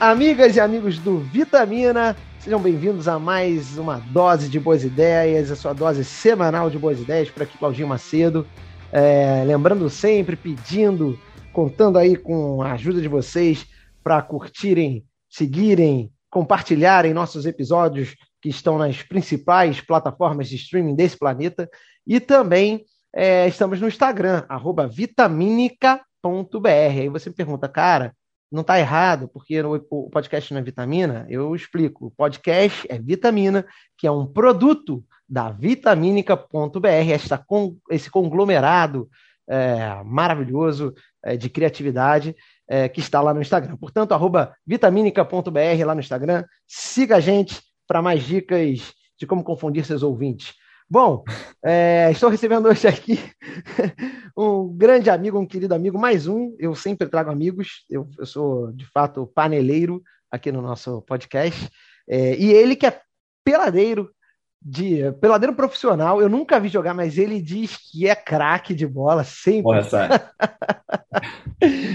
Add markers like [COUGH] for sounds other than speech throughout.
Amigas e amigos do Vitamina, sejam bem-vindos a mais uma dose de boas ideias, a sua dose semanal de boas ideias, por aqui Claudinho Macedo. É, lembrando sempre, pedindo, contando aí com a ajuda de vocês para curtirem, seguirem, compartilharem nossos episódios que estão nas principais plataformas de streaming desse planeta. E também é, estamos no Instagram, vitaminica.br. Aí você me pergunta, cara, não está errado, porque o podcast não é vitamina, eu explico. O podcast é vitamina, que é um produto da vitaminica.br, esta, esse conglomerado é, maravilhoso é, de criatividade é, que está lá no Instagram. Portanto, arroba vitaminica.br lá no Instagram. Siga a gente para mais dicas de como confundir seus ouvintes. Bom, é, estou recebendo hoje aqui [LAUGHS] um grande amigo, um querido amigo, mais um. Eu sempre trago amigos, eu, eu sou de fato paneleiro aqui no nosso podcast. É, e ele que é peladeiro, de peladeiro profissional, eu nunca vi jogar, mas ele diz que é craque de bola, sempre. Olha só.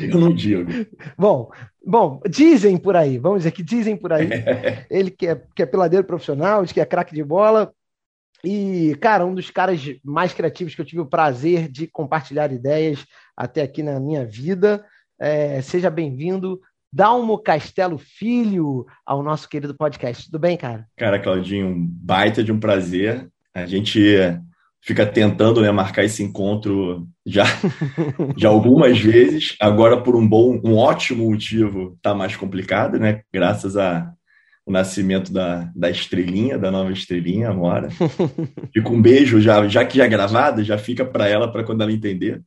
eu não digo. Bom, bom, dizem por aí, vamos dizer que dizem por aí. [LAUGHS] ele que é, que é peladeiro profissional, diz que é craque de bola, e, cara, um dos caras mais criativos que eu tive o prazer de compartilhar ideias até aqui na minha vida. É, seja bem-vindo, Dalmo Castelo Filho, ao nosso querido podcast. Tudo bem, cara? Cara, Claudinho, um baita de um prazer. A gente fica tentando né, marcar esse encontro já, [LAUGHS] já algumas vezes. Agora, por um bom, um ótimo motivo, tá mais complicado, né? Graças a o nascimento da, da estrelinha, da nova estrelinha, Amora. [LAUGHS] Fica um beijo, já, já que já é gravado, já fica para ela, para quando ela entender.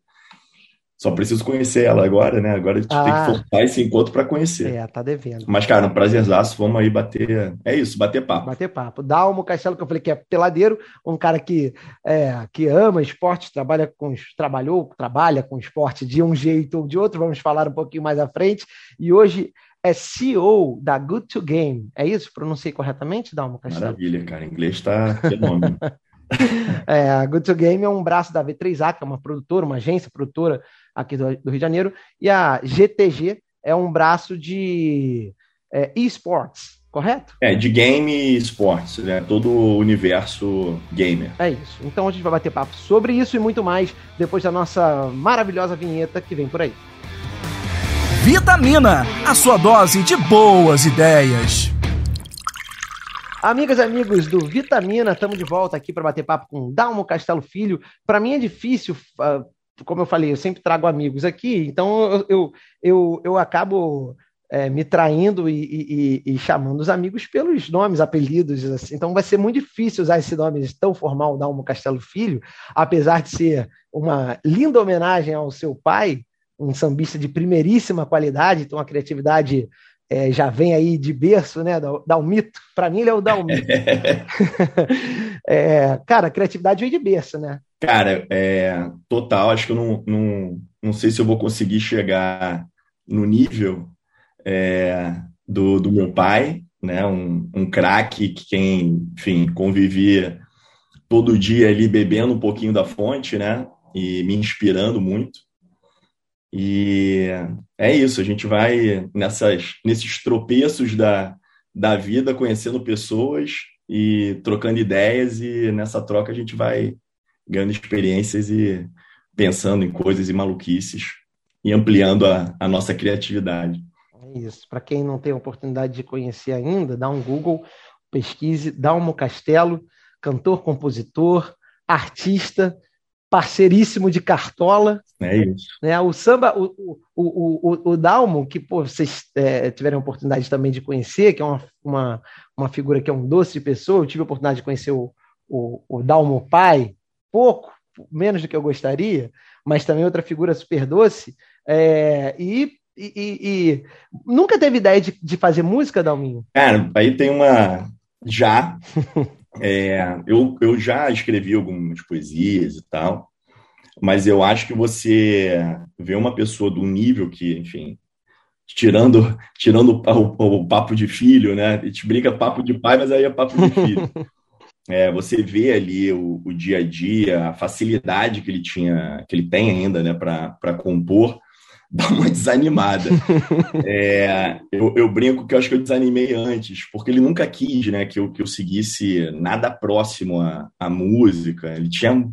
Só preciso conhecer ela agora, né? Agora a gente ah, tem que ah. forçar esse encontro para conhecer. É, tá devendo. Mas, cara, um prazerzaço, vamos aí bater. É isso, bater papo. Bater papo. Dalmo Castelo, que eu falei que é peladeiro, um cara que, é, que ama esporte, trabalha com, trabalhou, trabalha com esporte de um jeito ou de outro, vamos falar um pouquinho mais à frente. E hoje é CEO da Good to Game. É isso? Pronunciei corretamente, Dalmo Castelo? Maravilha, cara. Em inglês está fenômeno. [LAUGHS] é, a Good to Game é um braço da V3A, que é uma produtora, uma agência produtora aqui do, do Rio de Janeiro, e a GTG é um braço de é, esports, correto? É, de game e esportes, né? Todo o universo gamer. É isso. Então a gente vai bater papo sobre isso e muito mais depois da nossa maravilhosa vinheta que vem por aí. Vitamina, a sua dose de boas ideias. Amigas e amigos do Vitamina, estamos de volta aqui para bater papo com Dalmo Castelo Filho. Para mim é difícil, ah, como eu falei, eu sempre trago amigos aqui, então eu, eu, eu, acabo é, me traindo e, e, e, chamando os amigos pelos nomes, apelidos, assim. Então vai ser muito difícil usar esse nome tão formal, Dalmo Castelo Filho, apesar de ser uma linda homenagem ao seu pai, um sambista de primeiríssima qualidade, então a criatividade é, já vem aí de berço, né? Dalmito. Para mim, ele é o Dalmito. [LAUGHS] é, cara, a criatividade vem de berço, né? Cara, é, total. Acho que eu não, não, não sei se eu vou conseguir chegar no nível é, do, do meu pai, né? Um, um craque que quem, enfim, convivia todo dia ali bebendo um pouquinho da fonte, né? E me inspirando muito. E é isso, a gente vai nessas, nesses tropeços da, da vida, conhecendo pessoas e trocando ideias, e nessa troca a gente vai ganhando experiências e pensando em coisas e maluquices e ampliando a, a nossa criatividade. É isso. Para quem não tem oportunidade de conhecer ainda, dá um Google, pesquise Dalmo Castelo, cantor, compositor, artista, parceiríssimo de Cartola. É isso. Né? O samba, o, o, o, o, Dalmo, que pô, vocês é, tiveram a oportunidade também de conhecer, que é uma, uma, uma figura que é um doce de pessoa, eu tive a oportunidade de conhecer o, o, o Dalmo pai, pouco, menos do que eu gostaria, mas também outra figura super doce, é, e, e, e, nunca teve ideia de, de fazer música, Dalminho? Cara, aí tem uma... Já, [LAUGHS] É, eu, eu já escrevi algumas poesias e tal, mas eu acho que você vê uma pessoa do nível que, enfim, tirando tirando o, o, papo de filho, né? A gente brinca papo de pai, mas aí é papo de filho. [LAUGHS] É, você vê ali o, o, dia a dia, a facilidade que ele tinha, que ele tem ainda, né, para compor. [LAUGHS] dá uma desanimada. [LAUGHS] é, eu, eu, brinco que eu acho que eu desanimei antes, porque ele nunca quis né, que, eu, que eu seguisse nada próximo à, à música. Ele tinha um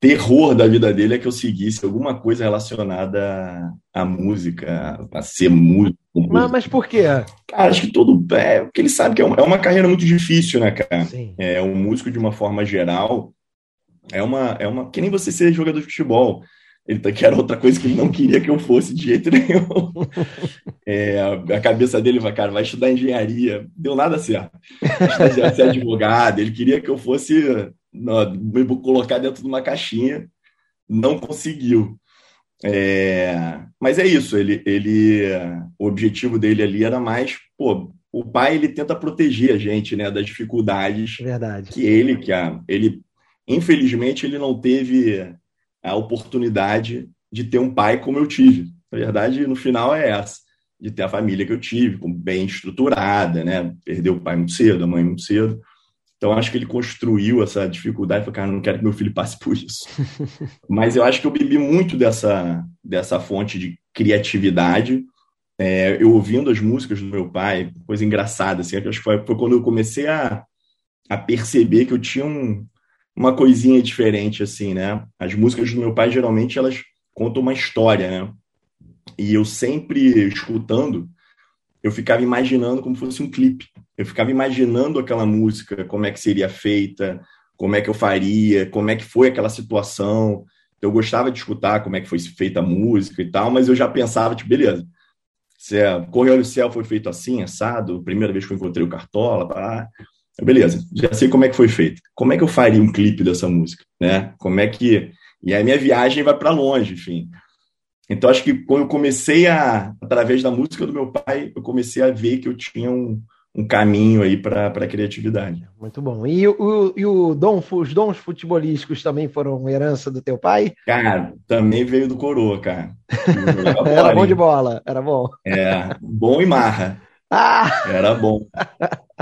terror da vida dele é que eu seguisse alguma coisa relacionada à, música, a ser músico. Mas, mas por quê? Cara, acho que todo. É, porque ele sabe que é uma, é uma carreira muito difícil, né, cara? Sim. É, um músico, de uma forma geral, é uma, é uma. Que nem você ser jogador de futebol. Ele tá, que era outra coisa que ele não queria que eu fosse de jeito nenhum. [LAUGHS] É, a cabeça dele vai, cara, vai estudar engenharia. Deu nada certo. Vai ser advogado. Ele queria que eu fosse me colocar dentro de uma caixinha. Não conseguiu. É, mas é isso. Ele, ele, o objetivo dele ali era mais, pô, o pai ele tenta proteger a gente, né, das dificuldades. Verdade. Que ele, que a, ele, infelizmente, ele não teve a oportunidade de ter um pai como eu tive. Na verdade, no final é essa, de ter a família que eu tive, bem estruturada, né? Perdeu o pai muito cedo, a mãe muito cedo. Então, acho que ele construiu essa dificuldade. Falei, cara, não quero que meu filho passe por isso. [LAUGHS] Mas eu acho que eu bebi muito dessa, dessa fonte de criatividade. É, eu ouvindo as músicas do meu pai, coisa engraçada, assim, acho que foi, foi quando eu comecei a, a perceber que eu tinha um, uma coisinha diferente, assim, né? As músicas do meu pai, geralmente, elas contam uma história, né? E eu sempre escutando, eu ficava imaginando como fosse um clipe. Eu ficava imaginando aquela música, como é que seria feita, como é que eu faria, como é que foi aquela situação. Eu gostava de escutar como é que foi feita a música e tal, mas eu já pensava, tipo, beleza, se é, Correio do Céu foi feito assim, assado, primeira vez que eu encontrei o Cartola, tá? Beleza, já sei como é que foi feito. Como é que eu faria um clipe dessa música, né? Como é que e aí minha viagem vai para longe, enfim. Então acho que quando eu comecei a através da música do meu pai, eu comecei a ver que eu tinha um, um caminho aí para a criatividade. Muito bom. E, o, e o dom, os dons futebolísticos também foram herança do teu pai? Cara, também veio do coroa, cara. [LAUGHS] era bom de bola, era bom. É, bom e marra. Ah! Era bom.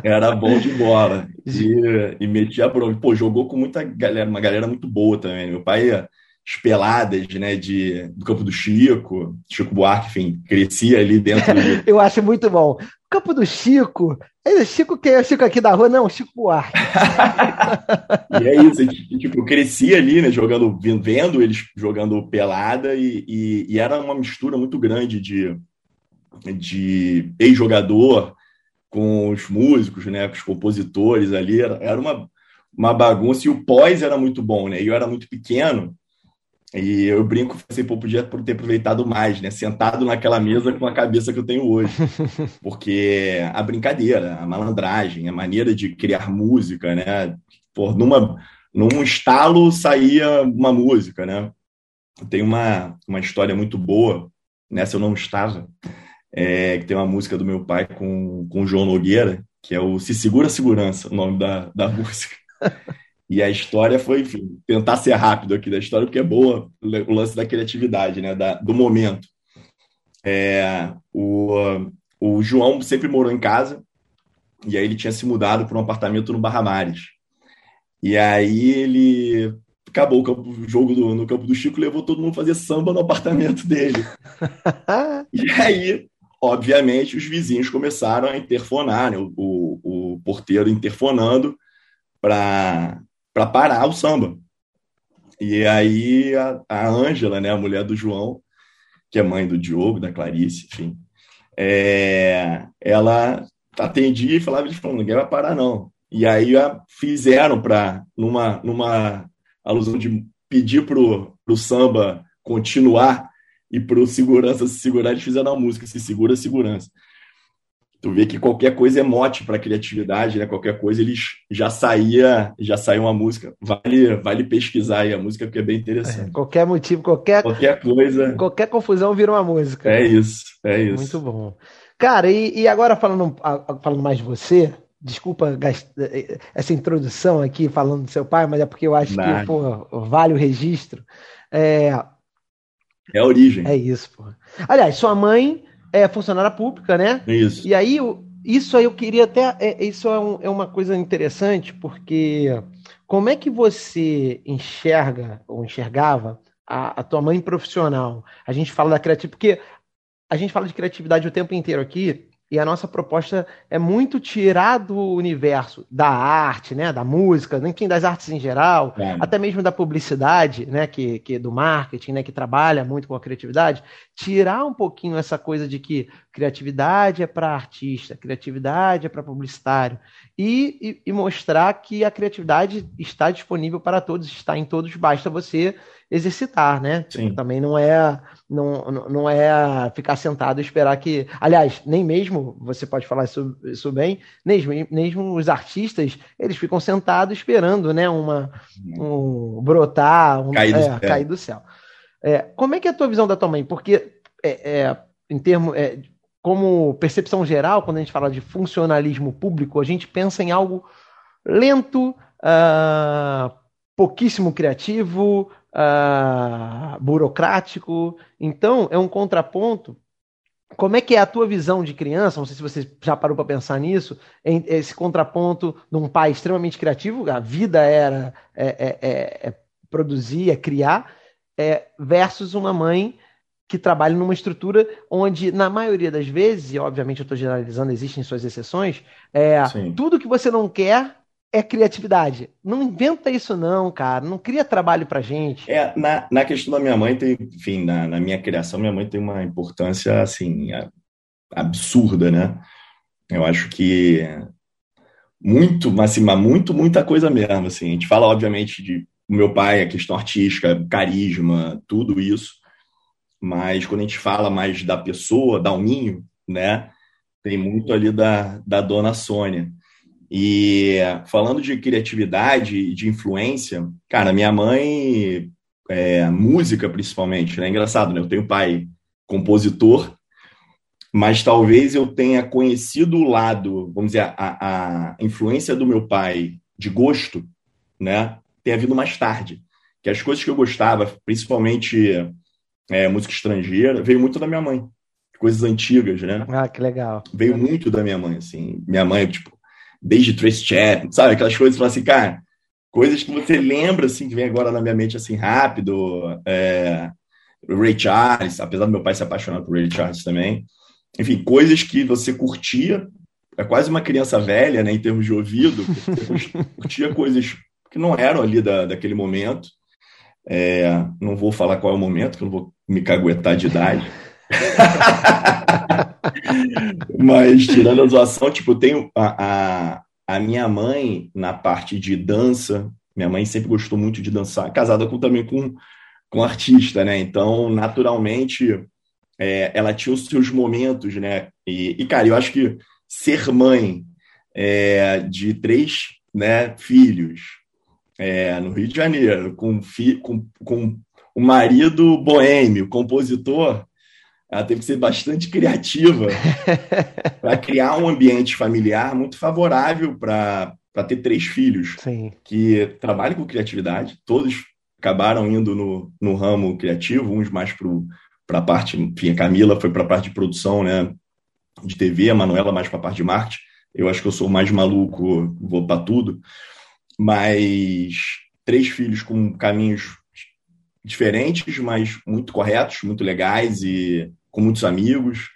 Era bom de bola. E, e metia bronca. Pô, jogou com muita galera, uma galera muito boa também. Meu pai ia espeladas, né, de, do campo do Chico, Chico Buarque, enfim, crescia ali dentro. Do... [LAUGHS] Eu acho muito bom. Campo do Chico, é Chico que é Chico aqui da rua, não, Chico Buarque. [LAUGHS] e é isso, tipo, eu crescia ali, né, jogando, vendo eles jogando pelada e, e, e era uma mistura muito grande de de ex-jogador com os músicos, né, com os compositores ali, era, era uma, uma bagunça e o pós era muito bom, né? E eu era muito pequeno e eu brinco assim, pô, podia ter aproveitado mais, né? Sentado naquela mesa com a cabeça que eu tenho hoje. [LAUGHS] Porque a brincadeira, a malandragem, a maneira de criar música, né? Pô, numa, num estalo saía uma música, né? Tem uma, uma história muito boa, nessa eu não estava, é, que tem uma música do meu pai com, com o João Nogueira, que é o Se Segura Segurança, o nome da, da [LAUGHS] música. E a história foi, enfim, tentar ser rápido aqui da história, porque é boa o lance da criatividade, né, da, do momento. É, o, o João sempre morou em casa, e aí ele tinha se mudado para um apartamento no Barra Mares. E aí ele acabou o, campo, o jogo do, no campo do Chico, levou todo mundo fazer samba no apartamento dele. [LAUGHS] e aí obviamente, os vizinhos começaram a interfonar, né? o, o, o porteiro interfonando para parar o samba. E aí a Ângela, né, a mulher do João, que é mãe do Diogo, da Clarice, enfim, é, ela atendia e falava, eles falando, ninguém vai parar não. E aí a, fizeram para, numa, numa alusão de pedir para o samba continuar, e para o segurança se segurar, eles fizeram a música, se segura, segurança. Tu vê que qualquer coisa é mote para criatividade, né? Qualquer coisa eles já saía, já saiu uma música. Vale, vale pesquisar aí a música porque é bem interessante. É, qualquer motivo, qualquer qualquer coisa, qualquer confusão vira uma música. É isso, é isso. Muito bom. Cara, e, e agora falando falando mais de você, desculpa essa introdução aqui falando do seu pai, mas é porque eu acho que pô, vale o registro. É, é a origem. É isso, pô. Aliás, sua mãe é funcionária pública, né? Isso. E aí, isso aí eu queria até. É, isso é, um, é uma coisa interessante, porque como é que você enxerga ou enxergava a, a tua mãe profissional, a gente fala da criatividade, porque a gente fala de criatividade o tempo inteiro aqui, e a nossa proposta é muito tirar do universo da arte, né, da música, enfim, das artes em geral, é. até mesmo da publicidade, né, que, que do marketing, né, que trabalha muito com a criatividade, tirar um pouquinho essa coisa de que criatividade é para artista, criatividade é para publicitário, e, e, e mostrar que a criatividade está disponível para todos, está em todos, basta você exercitar, né? Sim. Também não é não, não é ficar sentado e esperar que. Aliás, nem mesmo, você pode falar isso, isso bem, mesmo, mesmo os artistas, eles ficam sentados esperando, né? Uma, um brotar, um, cair, do é, cair do céu. É, como é que é a tua visão da tua mãe? Porque é, é em termos. É, como percepção geral, quando a gente fala de funcionalismo público, a gente pensa em algo lento, uh, pouquíssimo criativo, uh, burocrático. Então, é um contraponto. Como é que é a tua visão de criança? Não sei se você já parou para pensar nisso. Em, esse contraponto de um pai extremamente criativo, a vida era é, é, é, é produzir, é criar, é, versus uma mãe que trabalha numa estrutura onde, na maioria das vezes, e obviamente eu estou generalizando, existem suas exceções, é, tudo que você não quer é criatividade. Não inventa isso, não, cara. Não cria trabalho pra gente. É, na, na questão da minha mãe, tem, enfim, na, na minha criação, minha mãe tem uma importância, assim, absurda, né? Eu acho que muito, assim, muito, muita coisa mesmo, assim. A gente fala, obviamente, de meu pai, a questão artística, carisma, tudo isso. Mas quando a gente fala mais da pessoa, da Alminho, né? Tem muito ali da, da dona Sônia. E falando de criatividade e de influência, cara, minha mãe, é, música principalmente, né? Engraçado, né? Eu tenho pai compositor, mas talvez eu tenha conhecido o lado, vamos dizer, a, a influência do meu pai de gosto, né? Tenha vindo mais tarde. Que as coisas que eu gostava, principalmente é, música estrangeira, veio muito da minha mãe. Coisas antigas, né? Ah, que legal. Veio muito da minha mãe, assim. Minha mãe, tipo, desde Trace Chat, sabe? Aquelas coisas, assim, cara, coisas que você lembra, assim, que vem agora na minha mente, assim, rápido. É, Ray Charles, apesar do meu pai se apaixonar por Ray Charles também. Enfim, coisas que você curtia, é quase uma criança velha, né, em termos de ouvido, [LAUGHS] curtia coisas que não eram ali da, daquele momento. É, não vou falar qual é o momento, que eu não vou me caguetar de idade. [LAUGHS] Mas, tirando a zoação, tipo, tenho a, a, a, minha mãe na parte de dança. Minha mãe sempre gostou muito de dançar, casada com, também com, com artista, né? Então, naturalmente, é, ela tinha os seus momentos, né? E, e cara, eu acho que ser mãe é, de três né, filhos é, no Rio de Janeiro, com, fi, com, com um marido boêmio, compositor, ela teve que ser bastante criativa [LAUGHS] para criar um ambiente familiar muito favorável para ter três filhos Sim. que trabalham com criatividade. Todos acabaram indo no, no ramo criativo, uns mais para a parte, enfim, a Camila foi para a parte de produção, né, de TV, a Manuela mais para a parte de marketing. Eu acho que eu sou mais maluco, vou para tudo. Mas três filhos com caminhos diferentes, mas muito corretos, muito legais e com muitos amigos.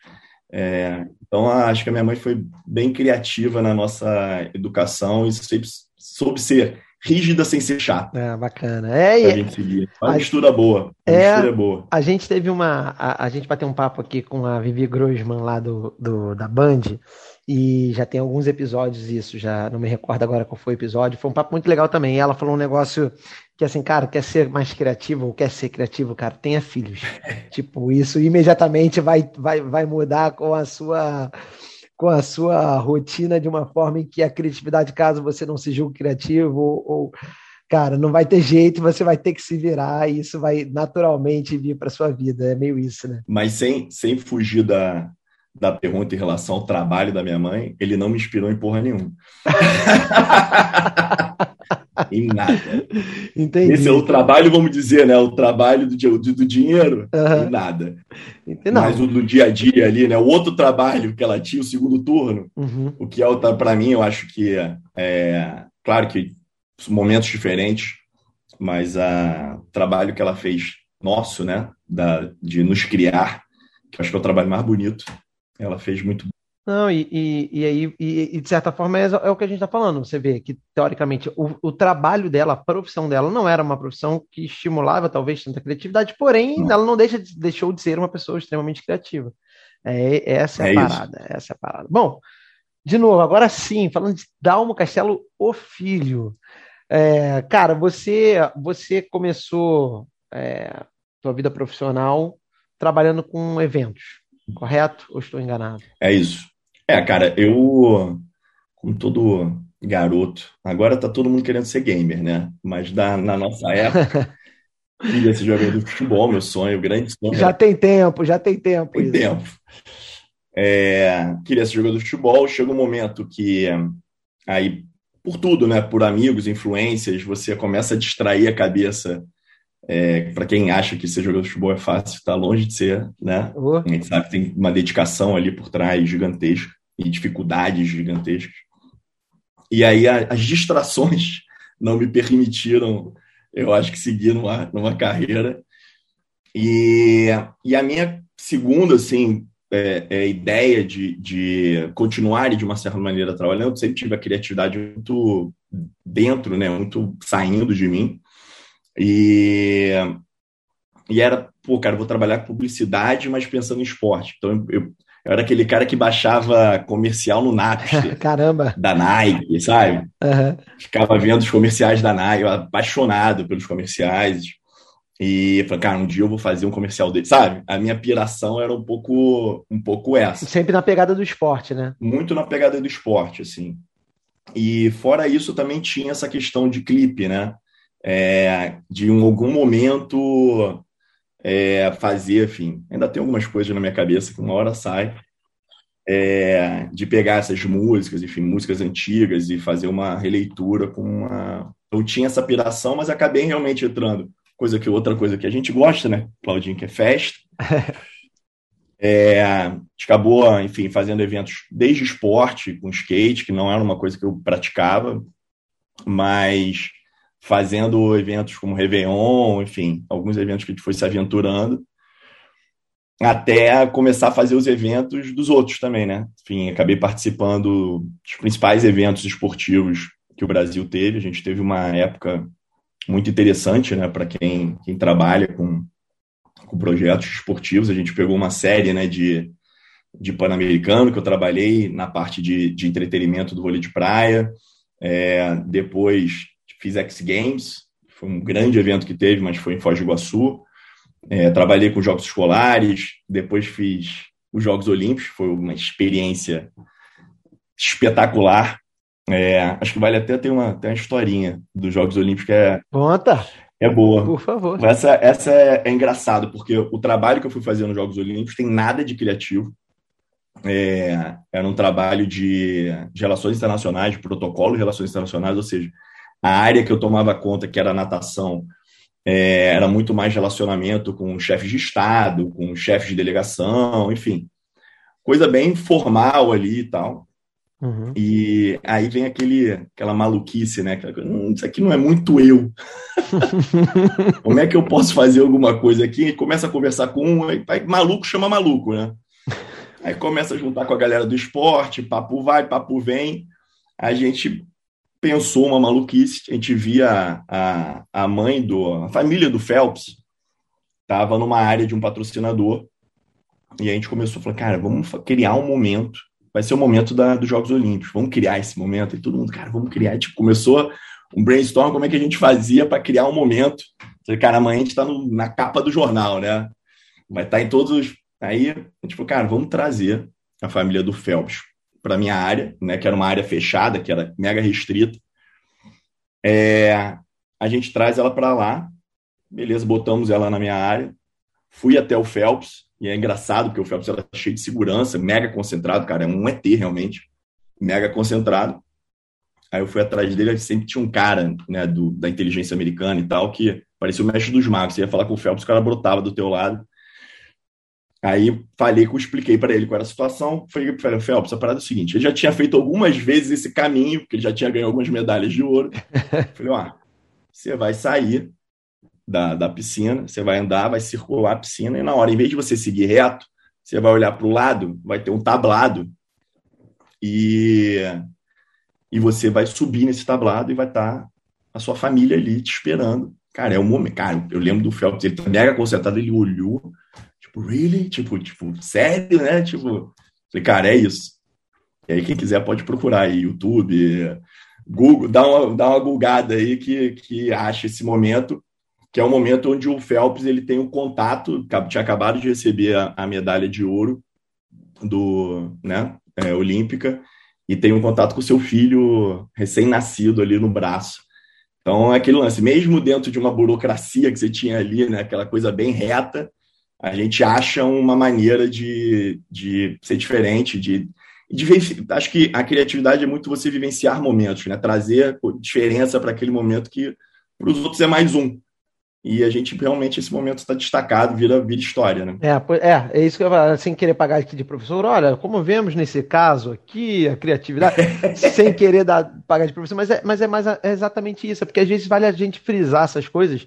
É, então, acho que a minha mãe foi bem criativa na nossa educação e sempre soube ser rígida sem ser chata. É, bacana. É, a gente seguir. Uma a, mistura boa. Uma é, mistura boa. A gente teve uma. A, a gente bateu um papo aqui com a Vivi Grossman lá do, do, da Band. E já tem alguns episódios isso, já não me recordo agora qual foi o episódio. Foi um papo muito legal também. Ela falou um negócio que assim, cara, quer ser mais criativo ou quer ser criativo, cara, tenha filhos. [LAUGHS] tipo, isso imediatamente vai, vai, vai mudar com a sua com a sua rotina de uma forma em que a criatividade, caso você não se julgue criativo ou, ou cara, não vai ter jeito, você vai ter que se virar e isso vai naturalmente vir para sua vida. É meio isso, né? Mas sem, sem fugir da, da pergunta em relação ao trabalho da minha mãe, ele não me inspirou em porra nenhuma. [LAUGHS] em nada. Entendi. Esse é o trabalho, vamos dizer, né? O trabalho do, do, do dinheiro, uhum. em nada. Entendi. Mas o do dia a dia ali, né? O outro trabalho que ela tinha, o segundo turno, uhum. o que é para mim, eu acho que é, claro que momentos diferentes, mas a, o trabalho que ela fez nosso, né? Da, de nos criar, que eu acho que é o trabalho mais bonito. Ela fez muito não, e, e, e aí, e, e, de certa forma, é, é o que a gente está falando. Você vê que, teoricamente, o, o, trabalho dela, a profissão dela, não era uma profissão que estimulava, talvez, tanta criatividade, porém, não. ela não deixa, deixou de ser uma pessoa extremamente criativa. É, essa é, é a parada. Isso. Essa é a parada. Bom, de novo, agora sim, falando de Dalmo Castelo, o filho. É, cara, você, você começou é, sua vida profissional trabalhando com eventos, correto? Ou estou enganado? É isso. É, cara, eu, como todo garoto, agora tá todo mundo querendo ser gamer, né? Mas da, na nossa [LAUGHS] época, queria ser jogador de futebol, meu sonho, grande sonho. Já tem tempo, já tem tempo. Tem isso. tempo. É, queria ser jogador de futebol, chega um momento que aí, por tudo, né? Por amigos, influências, você começa a distrair a cabeça. É, para quem acha que ser jogador de futebol é fácil, está longe de ser, né? A gente sabe que tem uma dedicação ali por trás gigantesca e dificuldades gigantescas. E aí a, as distrações [LAUGHS] não me permitiram, eu acho que seguir numa, numa carreira. E, e a minha segunda, assim, é, é ideia de, de continuar de uma certa maneira trabalhando, eu sempre tive a criatividade muito dentro, né, muito saindo de mim. E, e era, pô, cara, vou trabalhar com publicidade, mas pensando em esporte. Então eu, eu era aquele cara que baixava comercial no Napster. [LAUGHS] Caramba! Da Nike, sabe? Uhum. Ficava vendo os comerciais da Nike, apaixonado pelos comerciais. E falei, cara, um dia eu vou fazer um comercial dele, sabe? A minha piração era um pouco, um pouco essa. Sempre na pegada do esporte, né? Muito na pegada do esporte, assim. E fora isso, também tinha essa questão de clipe, né? É, de em algum momento é, fazer, enfim, ainda tem algumas coisas na minha cabeça que uma hora sai, é, de pegar essas músicas, enfim, músicas antigas e fazer uma releitura com uma... Eu tinha essa piração, mas acabei realmente entrando. Coisa que outra coisa que a gente gosta, né, Claudinho, que é festa. [LAUGHS] É, a gente acabou, enfim, fazendo eventos desde esporte, com skate, que não era uma coisa que eu praticava, mas fazendo eventos como Réveillon, enfim, alguns eventos que a gente foi se aventurando, até começar a fazer os eventos dos outros também, né? Enfim, acabei participando dos principais eventos esportivos que o Brasil teve. A gente teve uma época muito interessante, né, para quem, quem trabalha com, com projetos esportivos. A gente pegou uma série, né, de, de Pan-Americano, que eu trabalhei na parte de, de entretenimento do vôlei de praia. É, depois fiz X Games, foi um grande evento que teve, mas foi em Foz do Iguaçu. É, trabalhei com jogos escolares, depois fiz os Jogos Olímpicos, foi uma experiência espetacular. É, acho que vale até ter uma, ter uma historinha dos Jogos Olímpicos que é. Conta! É boa. Por favor. Essa, essa é, é engraçado, porque o trabalho que eu fui fazer nos Jogos Olímpicos tem nada de criativo. É, era um trabalho de, de relações internacionais, de protocolo de relações internacionais, ou seja, a área que eu tomava conta, que era natação, é, era muito mais relacionamento com chefes de Estado, com chefes de delegação, enfim. Coisa bem formal ali e tal. Uhum. E aí vem aquele, aquela maluquice, né? Hum, isso aqui não é muito eu. [LAUGHS] Como é que eu posso fazer alguma coisa aqui? E começa a conversar com um, aí, maluco chama maluco, né? Aí começa a juntar com a galera do esporte, papo vai, papo vem. A gente pensou uma maluquice. A gente via a, a mãe do. a família do Phelps estava numa área de um patrocinador. E a gente começou a falar, cara, vamos criar um momento. Vai ser o momento da, dos Jogos Olímpicos. Vamos criar esse momento. E todo mundo, cara, vamos criar. E, tipo, começou um brainstorm, como é que a gente fazia para criar um momento. Falei, cara, amanhã a gente está na capa do jornal, né? Vai estar tá em todos os. Aí, a gente falou, cara, vamos trazer a família do Phelps para minha área, né, que era uma área fechada, que era mega restrita. É, a gente traz ela para lá, beleza, botamos ela na minha área. Fui até o Phelps, e é engraçado, porque o Phelps era cheio de segurança, mega concentrado, cara, é um ET realmente, mega concentrado. Aí eu fui atrás dele, sempre tinha um cara, né, do, da inteligência americana e tal, que parecia o mestre dos magos. Você ia falar com o Phelps, o cara brotava do teu lado. Aí falei, expliquei para ele qual era a situação. Falei para ele, Phelps, a parada é o seguinte: ele já tinha feito algumas vezes esse caminho, porque ele já tinha ganho algumas medalhas de ouro. [LAUGHS] Falei, ó, você vai sair da, da piscina, você vai andar, vai circular a piscina, e na hora, em vez de você seguir reto, você vai olhar para o lado, vai ter um tablado, e, e você vai subir nesse tablado e vai estar tá a sua família ali te esperando. Cara, é o momento. Cara, eu lembro do Phelps, ele tá mega concentrado, ele olhou, really? Tipo, tipo, sério, né? Tipo, falei, cara, é isso. E aí, quem quiser pode procurar aí, YouTube, Google, dá uma, dá uma googada aí que, que acha esse momento, que é o momento onde o Phelps ele tem um contato, tinha acabado de receber a, a medalha de ouro do, né, é, olímpica, e tem um contato com seu filho recém-nascido ali no braço. Então, é aquele lance, mesmo dentro de uma burocracia que você tinha ali, né, aquela coisa bem reta, a gente acha uma maneira de, de ser diferente, de de, acho que a criatividade é muito você vivenciar momentos, né? Trazer diferença para aquele momento que para os outros é mais um. E a gente realmente, esse momento está destacado, vira, vira história, né? É, é, é isso que eu falo, sem querer pagar aqui de professor. Olha, como vemos nesse caso aqui, a criatividade, [LAUGHS] sem querer dar, pagar de professor, mas é, mas é mais é exatamente isso, é porque às vezes vale a gente frisar essas coisas,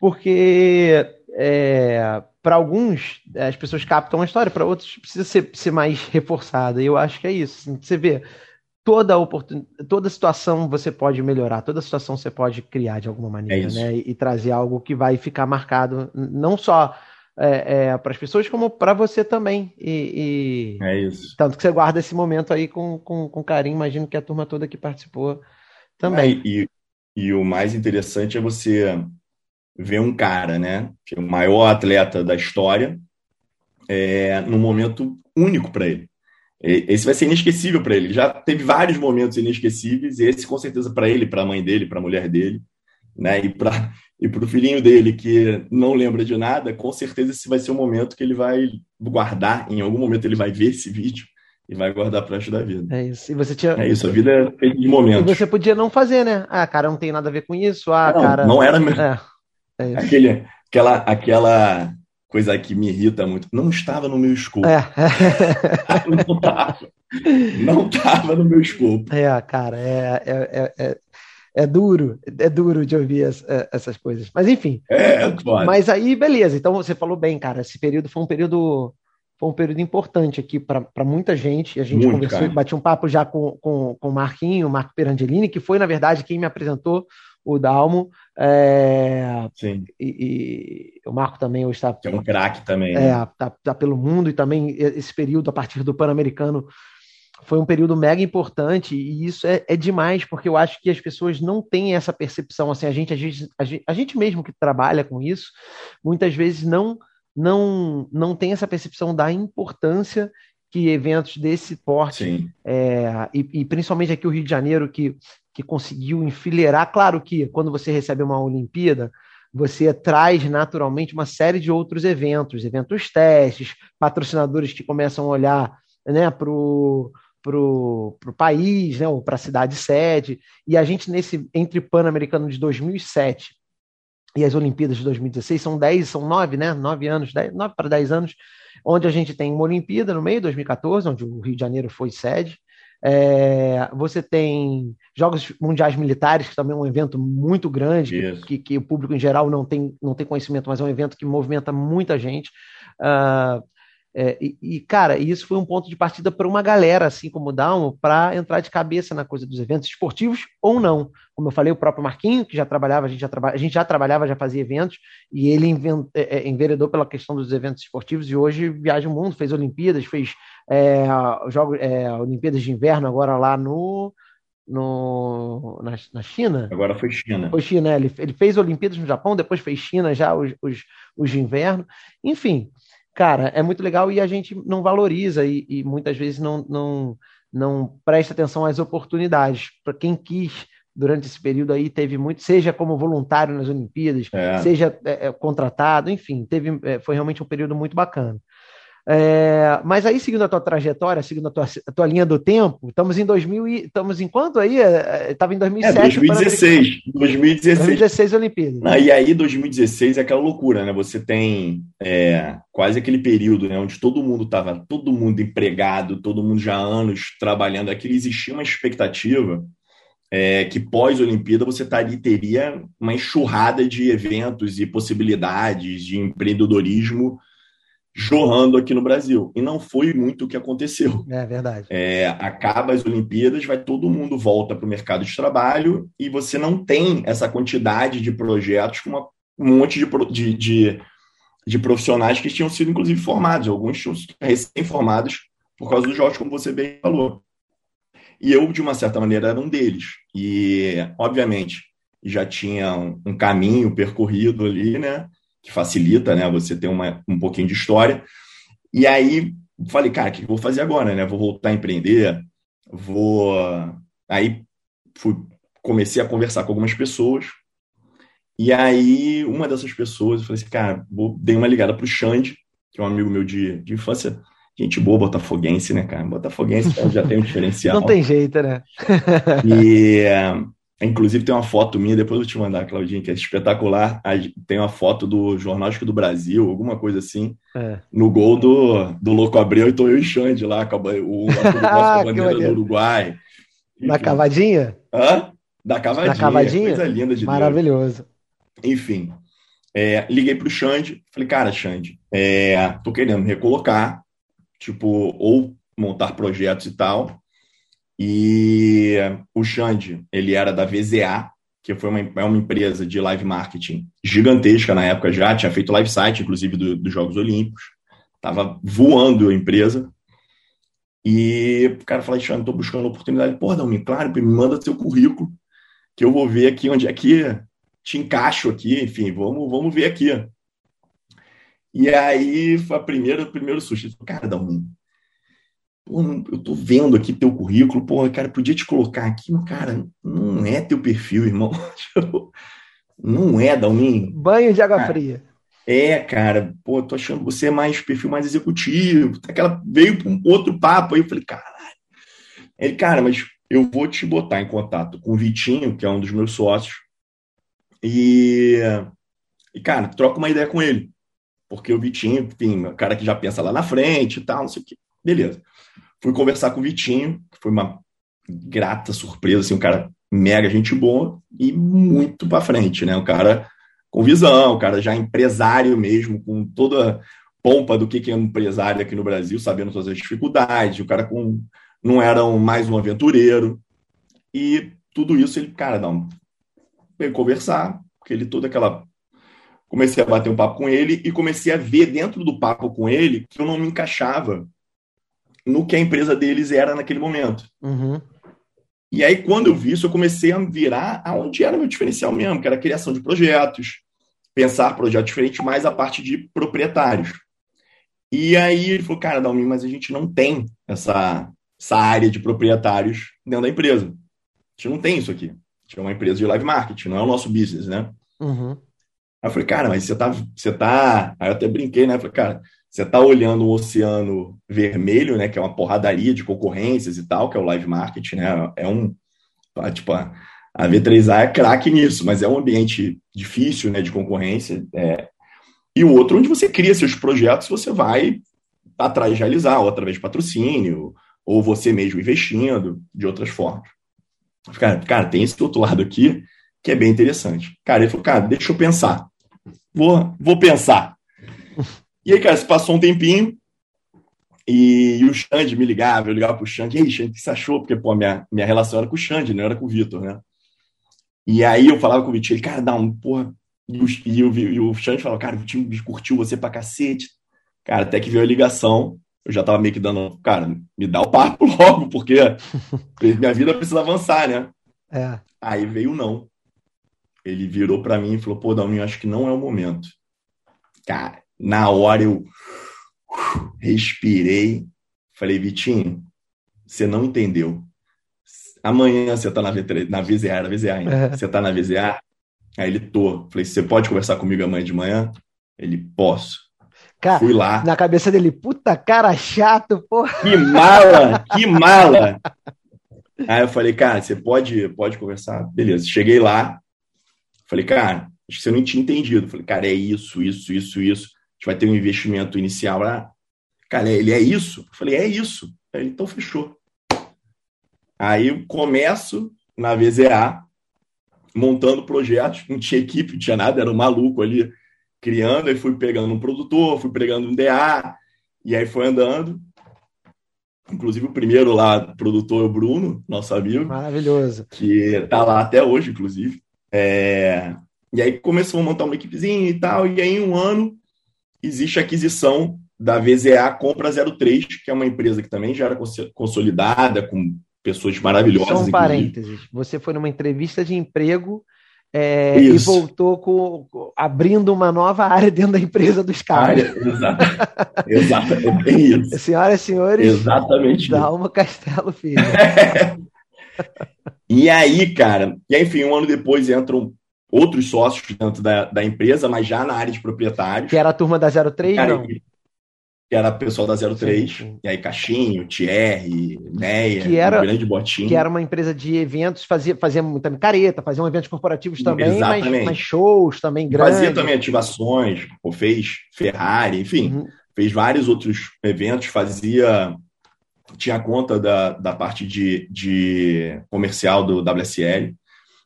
porque é, para alguns as pessoas captam a história, para outros precisa ser, ser mais reforçada. E eu acho que é isso. Assim, você vê toda oportun... toda situação você pode melhorar, toda situação você pode criar de alguma maneira, é né? E, e, trazer algo que vai ficar marcado não só é, é, para as pessoas como para você também. E, e, É isso. Tanto que você guarda esse momento aí com, com, com carinho. Imagino que a turma toda que participou também. É, e, e o mais interessante é você ver um cara, né, que é o maior atleta da história, é, num momento único para ele. Esse vai ser inesquecível para ele. Já teve vários momentos inesquecíveis, e esse com certeza para ele, para a mãe dele, para a mulher dele, né, e para e o filhinho dele que não lembra de nada, com certeza esse vai ser um momento que ele vai guardar. Em algum momento ele vai ver esse vídeo e vai guardar para resto da vida. É isso. E você tinha... É isso, a vida é feita de momentos. E você podia não fazer, né? Ah, cara, não tem nada a ver com isso. Ah, não, cara. Não era mesmo. É. É Aquele, aquela, aquela coisa que me irrita muito. Não estava no meu escopo. É. [LAUGHS] não estava. Não estava no meu escopo. É, cara, é, é, é, é, duro, é duro de ouvir as, essas coisas. Mas enfim. É, claro. Mas aí, beleza. Então você falou bem, cara. Esse período foi um período. Foi um período importante aqui para muita gente. A gente Muito, conversou, cara. bati um papo já com, com, com o Marquinho, o Marco Perangelini, que foi, na verdade, quem me apresentou o Dalmo. É, Sim. E, e, o Marco também hoje está. É um craque também. É, né? tá, tá, pelo mundo e também esse período a partir do Pan-Americano foi um período mega importante e isso é, é, demais porque eu acho que as pessoas não têm essa percepção assim a gente a gente, a gente a gente mesmo que trabalha com isso muitas vezes não não não tem essa percepção da importância que eventos desse porte é, e, e, principalmente aqui o Rio de Janeiro que que conseguiu enfileirar. Claro que quando você recebe uma Olimpíada, você traz naturalmente uma série de outros eventos, eventos testes, patrocinadores que começam a olhar né, para o pro, pro país, né, ou para a cidade sede. E a gente, nesse entre Pan-Americano de 2007 e as Olimpíadas de 2016, são 10, são 9, né? 9 anos, 10, 9 para 10 anos, onde a gente tem uma Olimpíada no meio, 2014, onde o Rio de Janeiro foi sede, é, você tem Jogos Mundiais Militares, que também é um evento muito grande, que, que, o público em geral não tem, não tem conhecimento, mas é um evento que movimenta muita gente. Uh, é, e, e, cara, isso foi um ponto de partida para uma galera, assim como o Down, para entrar de cabeça na coisa dos eventos esportivos ou não. Como eu falei, o próprio Marquinho, que já trabalhava, a gente já, traba, a gente já trabalhava, já fazia eventos, e ele invent, é, é, enveredou pela questão dos eventos esportivos, e hoje viaja o mundo, fez Olimpíadas, fez é, jogos, é, Olimpíadas de Inverno agora lá no, no, na, na, China. Agora foi China. Foi China, ele, ele fez Olimpíadas no Japão, depois fez China já os, os, os de inverno. Enfim, cara, é muito legal e a gente não valoriza e, e muitas vezes não, não, não presta atenção às oportunidades. Para quem quis durante esse período aí, teve muito, seja como voluntário nas Olimpíadas, é. seja é, é contratado, enfim, teve, é, foi realmente um período muito bacana. É, mas aí, seguindo a tua trajetória, seguindo a tua, a tua linha do tempo, estamos em 2000 e, estamos em quanto aí? Estava é, em 2007. É, 2016. 2016. 2016 Olimpíadas. Ah, e aí, 2016 é aquela loucura, né? Você tem é, quase aquele período, né, onde todo mundo estava, todo mundo empregado, todo mundo já há anos trabalhando, aqui existia uma expectativa é, que pós-Olimpíada você taria, teria uma enxurrada de eventos e possibilidades de empreendedorismo jorrando aqui no Brasil. E não foi muito o que aconteceu. É verdade. É, acaba as Olimpíadas, vai todo mundo volta para o mercado de trabalho e você não tem essa quantidade de projetos com uma, um monte de, de, de, de, profissionais que tinham sido, inclusive, formados. Alguns tinham recém-formados por causa dos jogos, como você bem falou. E eu, de uma certa maneira, era um deles. E, obviamente, já tinha um, um caminho percorrido ali, né? Que facilita, né? Você ter uma, um pouquinho de história. E aí falei, cara, o que eu vou fazer agora, né? Vou voltar a empreender, vou. Aí fui, comecei a conversar com algumas pessoas. E aí, uma dessas pessoas, eu falei assim, cara, vou, dei uma ligada pro Xande, que é um amigo meu de, de infância. Gente boa, botafoguense, né, cara? Botafoguense já tem um [LAUGHS] diferencial. Não tem jeito, né? e [LAUGHS] Inclusive tem uma foto minha, depois eu vou te mandar, Claudinha, que é espetacular. Tem uma foto do Jornalístico do Brasil, alguma coisa assim, é. no gol do, do Louco Abreu, e tô eu e Xande lá, com a, o, [LAUGHS] a, a bandeira do Uruguai. Da cavadinha? Hã? Da cavadinha. Da cavadinha? Coisa linda de Maravilhoso. Deus. Enfim, é, liguei pro Xande, falei, cara, Xande, é, tô querendo me recolocar, tipo, ou montar projetos e tal, e o Xande, ele era da VZA, que foi uma, é uma empresa de live marketing gigantesca na época já, tinha feito live site, inclusive, do, dos Jogos Olímpicos. Tava voando a empresa. E o cara falou, Xande, estou buscando oportunidade. Pô, Dalmin, claro, me manda seu currículo, que eu vou ver aqui onde é que te encaixo aqui, enfim, vamos, vamos ver aqui. E aí foi a primeira, o primeiro susto. Cara, Dalmin, Pô, eu tô vendo aqui teu currículo, pô, cara, podia te colocar aqui, mas, cara, não é teu perfil, irmão. [LAUGHS] não é, Dalmin. Banho de água cara, fria. É, cara, pô, tô achando você é mais perfil mais executivo. Aquela veio para um outro papo aí, eu falei, caralho. Ele, cara, mas eu vou te botar em contato com o Vitinho, que é um dos meus sócios, e, e cara, troca uma ideia com ele. Porque o Vitinho, enfim, o cara que já pensa lá na frente e tal, não sei o quê. Beleza. Fui conversar com o Vitinho, que foi uma grata surpresa, assim, um cara mega gente boa e muito para frente, né? Um cara com visão, um cara já empresário mesmo, com toda pompa do que é um empresário aqui no Brasil, sabendo todas as dificuldades, o cara com não era um, mais um aventureiro. E tudo isso ele, cara, não, veio conversar, porque ele toda aquela comecei a bater um papo com ele e comecei a ver dentro do papo com ele que eu não me encaixava no que a empresa deles era naquele momento. Uhum. E aí, quando eu vi isso, eu comecei a virar aonde era meu diferencial mesmo, que era a criação de projetos, pensar projetos diferentes, mais a parte de proprietários. E aí ele falou, cara, Dalmin, mas a gente não tem essa, essa área de proprietários dentro da empresa. A gente não tem isso aqui. A gente é uma empresa de live marketing, não é o nosso business, né? Uhum. Aí eu falei, cara, mas você tá, você tá. Aí eu até brinquei, né? Eu falei, cara, você está olhando o oceano vermelho, né, que é uma porradaria de concorrências e tal, que é o live marketing, né? É um tipo a, V3A é craque nisso, mas é um ambiente difícil, né, de concorrência. É, e o outro onde você cria seus projetos, você vai atrás de realizar, ou através de patrocínio, ou você mesmo investindo de outras formas. Cara, cara, tem esse outro lado aqui que é bem interessante. Cara, ele falou, cara, deixa eu pensar. Vou, vou pensar. E aí, cara, se passou um tempinho e, e o Xande me ligava, eu ligava pro Xande, e aí, Xande, o que você achou? Porque, pô, minha, minha relação era com o Xande, não era com o Vitor, né? E aí eu falava com o Vitor, ele, cara, dá um, porra. E o, e o, e o Xande falava, cara, o time curtiu você pra cacete. Cara, até que veio a ligação, eu já tava meio que dando, cara, me dá o papo [LAUGHS] logo, porque minha vida precisa avançar, né? É. Aí veio não. Ele virou para mim e falou, pô, Dalminho, acho que não é o momento. Cara, na hora eu respirei, falei, Vitinho, você não entendeu. Amanhã você tá na, V3, na VZA, na VZA ainda. É. Você tá na VZA? Aí ele tô. Falei, você pode conversar comigo amanhã de manhã? Ele, posso. Cara, Fui lá. Na cabeça dele, puta cara chato, porra. Que mala, que mala. Aí eu falei, cara, você pode, pode conversar? Beleza. Cheguei lá. Falei, cara, acho que você não tinha entendido. Falei, cara, é isso, isso, isso, isso gente vai ter um investimento inicial lá. Cara, ele é isso? Eu falei, é isso. Ele, então fechou. Aí eu começo na VZA, montando projetos, não tinha equipe, não tinha nada, era um maluco ali criando, aí fui pegando um produtor, fui pegando um DA, e aí foi andando. Inclusive, o primeiro lá, produtor é o Bruno, nosso amigo. Maravilhoso. Que tá lá até hoje, inclusive. É... E aí começou a montar uma equipezinha e tal, e aí em um ano existe a aquisição da VZA Compra 03, que é uma empresa que também já era consolidada, com pessoas maravilhosas. Só um parênteses, você foi numa entrevista de emprego é, e voltou com, abrindo uma nova área dentro da empresa dos caras. Exato. exato. É isso. [LAUGHS] Senhoras e senhores, Exatamente Dalma Castelo Filho. [LAUGHS] e aí, cara, e aí, enfim, um ano depois entram outros sócios dentro da, da empresa, mas já na área de proprietários. Que era a turma da 03, cara, não? que era pessoal da 03, sim, sim. e aí Caixinho, Thierry, Neia, que era, grande botinho. Que era uma empresa de eventos, fazia, fazia muita careta, fazia eventos corporativos também, mas, mas, shows também grandes. Fazia também ativações, fez Ferrari, enfim, uhum. fez vários outros eventos, fazia. Tinha conta da, da parte de, de comercial do WSL.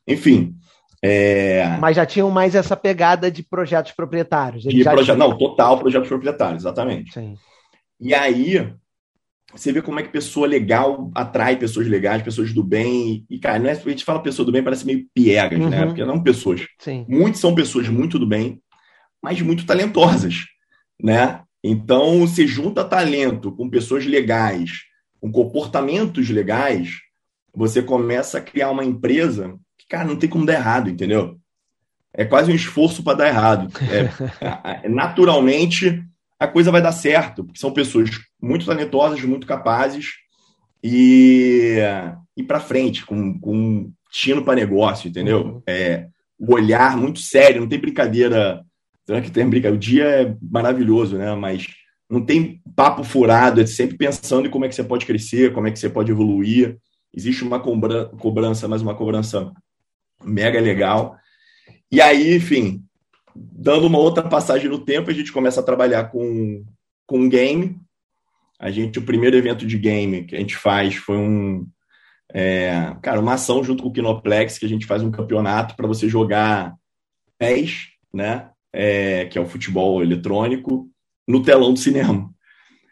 Enfim, é... Mas já tinham mais essa pegada de projetos proprietários. De proje... tinha... Não, total projetos proprietários, exatamente. Sim. E aí, você vê como é que pessoa legal atrai pessoas legais, pessoas do bem. E, cara, não é, a gente fala pessoa do bem, parece meio piegas, né? uhum. né? Porque não pessoas. Sim. Muitos são pessoas muito do bem, mas muito talentosas, né? Então, se junta talento com pessoas legais, com comportamentos legais, você começa a criar uma empresa cara, não tem como dar errado, entendeu? É quase um esforço para dar errado. É, [LAUGHS] naturalmente, a coisa vai dar certo, porque são pessoas muito talentosas, muito capazes e, e para frente, com, com tino para negócio, entendeu? Uhum. É, o olhar muito sério, não tem brincadeira. Será que tem brincadeira? O dia é maravilhoso, né? Mas não tem papo furado, é sempre pensando em como é que você pode crescer, como é que você pode evoluir. Existe uma cobrança, mas uma cobrança mega legal. E aí, enfim, dando uma outra passagem no tempo, a gente começa a trabalhar com, com game. A gente, o primeiro evento de game que a gente faz foi um, é, cara, uma ação junto com o Kinoplex, que a gente faz um campeonato para você jogar PES, né? É, que é o futebol eletrônico, no telão do cinema.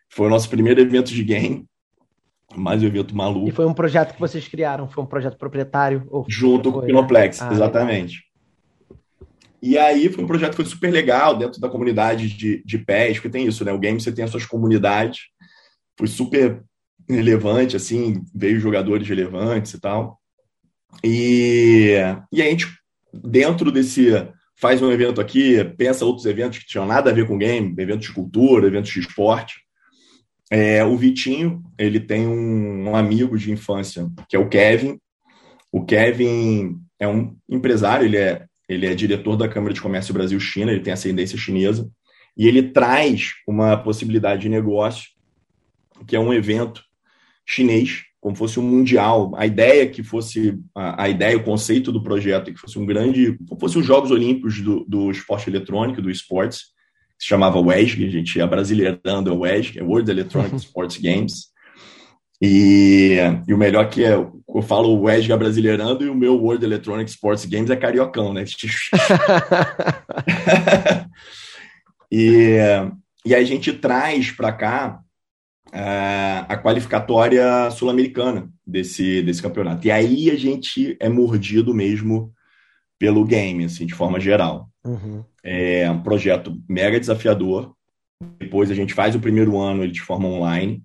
Foi o nosso primeiro evento de game mais um evento maluco. E foi um projeto que vocês criaram? Foi um projeto proprietário? Junto com o Pinoplex, né? ah, exatamente. E aí foi um projeto que foi super legal dentro da comunidade de, de pés, porque tem isso, né? O game você tem as suas comunidades, foi super relevante, assim, veio jogadores relevantes e tal. E, e a gente, dentro desse, faz um evento aqui, pensa outros eventos que tinham nada a ver com game, eventos de cultura, eventos de esporte. É, o Vitinho, ele tem um, um, amigo de infância, que é o Kevin. O Kevin é um empresário, ele é, ele é diretor da Câmara de Comércio Brasil-China, ele tem ascendência chinesa, e ele traz uma possibilidade de negócio, que é um evento chinês, como fosse um mundial. A ideia que fosse, a, a ideia, o conceito do projeto, é que fosse um grande, como fosse os Jogos Olímpicos do, do esporte eletrônico, do esportes, se chamava WESG, a gente ia brasileirando o WESG, é World Electronic Sports Games. E, e, o melhor que é, eu falo o WESG é brasileirando e o meu World Electronic Sports Games é cariocão, né? [LAUGHS] [LAUGHS] e, e a gente traz para cá a qualificatória sul-americana desse, desse campeonato. E aí a gente é mordido mesmo pelo game, assim, de forma geral. Uhum. É um projeto mega desafiador. Depois a gente faz o primeiro ano ele de forma online.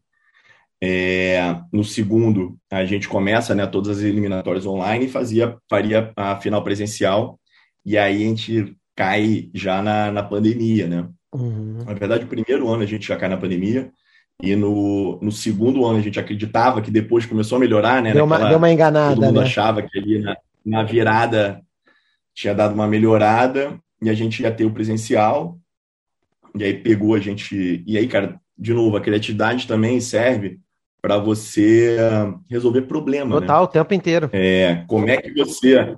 É, no segundo, a gente começa né, todas as eliminatórias online e fazia, faria a final presencial. E aí a gente cai já na, na pandemia, né? Uhum. Na verdade, o primeiro ano a gente já cai na pandemia. E no, no segundo ano a gente acreditava que depois começou a melhorar, né? Deu, uma, deu uma enganada. Todo mundo né? achava que ali na, na virada tinha dado uma melhorada e a gente ia ter o presencial, e aí pegou a gente. E aí, cara, de novo, a criatividade também serve para você resolver problema. Total, né? o tempo inteiro. É, como é que você.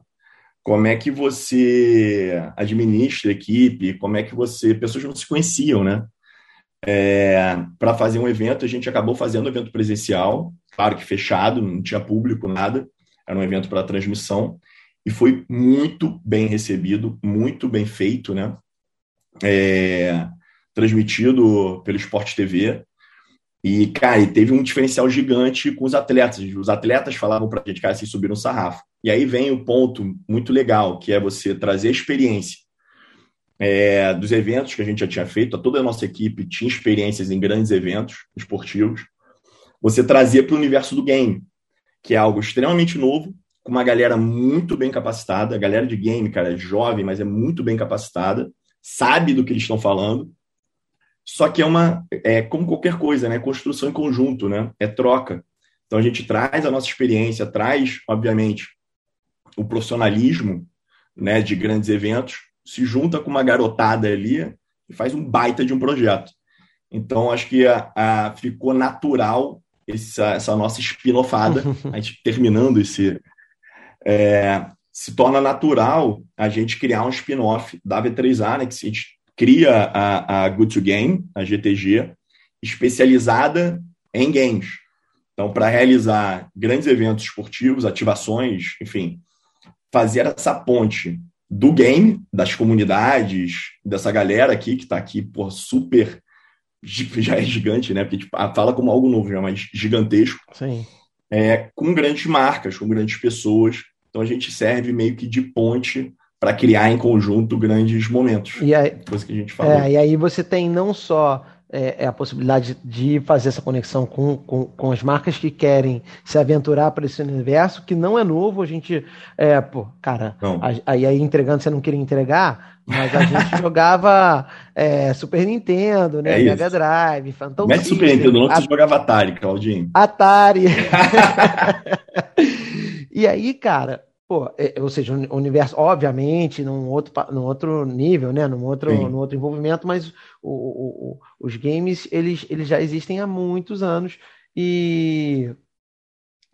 Como é que você administra a equipe? Como é que você. Pessoas não se conheciam, né? É, para fazer um evento, a gente acabou fazendo um evento presencial, claro que fechado, não tinha público, nada. era um evento para transmissão, e foi muito bem recebido, muito bem feito, né? É, transmitido pelo Sport TV. E, cara, teve um diferencial gigante com os atletas. Os atletas falavam para a gente, cara, vocês subiram o sarrafo. E aí vem o ponto muito legal, que é você trazer a experiência é, dos eventos que a gente já tinha feito. Toda a nossa equipe tinha experiências em grandes eventos esportivos. Você trazer para o universo do game, que é algo extremamente novo, com uma galera muito bem capacitada. A galera de game, cara, é jovem, mas é muito bem capacitada, sabe do que eles estão falando. Só que é uma, é como qualquer coisa, né? Construção em conjunto, né? É troca. Então a gente traz a nossa experiência, traz, obviamente, o profissionalismo, né, de grandes eventos, se junta com uma garotada ali e faz um baita de um projeto. Então acho que a, a ficou natural essa, essa nossa espinofada, [LAUGHS] a gente terminando esse, é, se torna natural a gente criar um spin-off da V3A, né, que a gente cria a, a Good to Game, a GTG, especializada em games. Então, para realizar grandes eventos esportivos, ativações, enfim, fazer essa ponte do game, das comunidades, dessa galera aqui que está aqui, por super [LAUGHS] já é gigante, né? Porque tipo, fala como algo novo, já, mas gigantesco. Sim. É, com grandes marcas, com grandes pessoas. Então a gente serve meio que de ponte para criar em conjunto grandes momentos. E aí, coisa que a gente falou. É, e aí você tem não só é, é, a possibilidade de fazer essa conexão com, com, com, as marcas que querem se aventurar para esse universo, que não é novo, a gente, é, pô, cara, aí, aí entregando você não queria entregar, mas a gente [LAUGHS] jogava é, Super Nintendo, né, é Mega Drive, Phantom Não é Super Nintendo não, você jogava Atari, Claudinho. Atari. [LAUGHS] [LAUGHS] e aí, cara, Pô, é, ou seja, o universo, obviamente, num outro, num outro nível, né? Num outro, num outro envolvimento, mas o, o, o, os games, eles, eles já existem há muitos anos e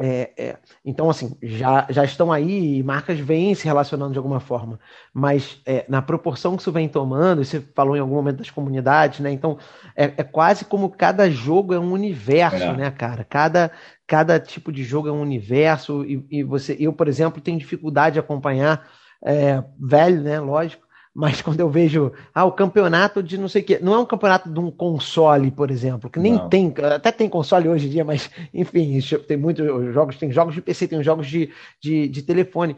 é, é, então, assim, já, já estão aí e marcas vêm se relacionando de alguma forma, mas é, na proporção que isso vem tomando, você falou em algum momento das comunidades, né? Então, é, é quase como cada jogo é um universo, é. né, cara? Cada, cada tipo de jogo é um universo e, e você, eu, por exemplo, tenho dificuldade de acompanhar, é, velho, né? Lógico, mas [LAUGHS] quando eu vejo ah, o campeonato de não sei o quê, não é um campeonato de um console, por exemplo, que nem não. tem, até tem console hoje em dia, mas enfim, tem muitos jogos, tem jogos de PC, tem jogos de, de, de telefone.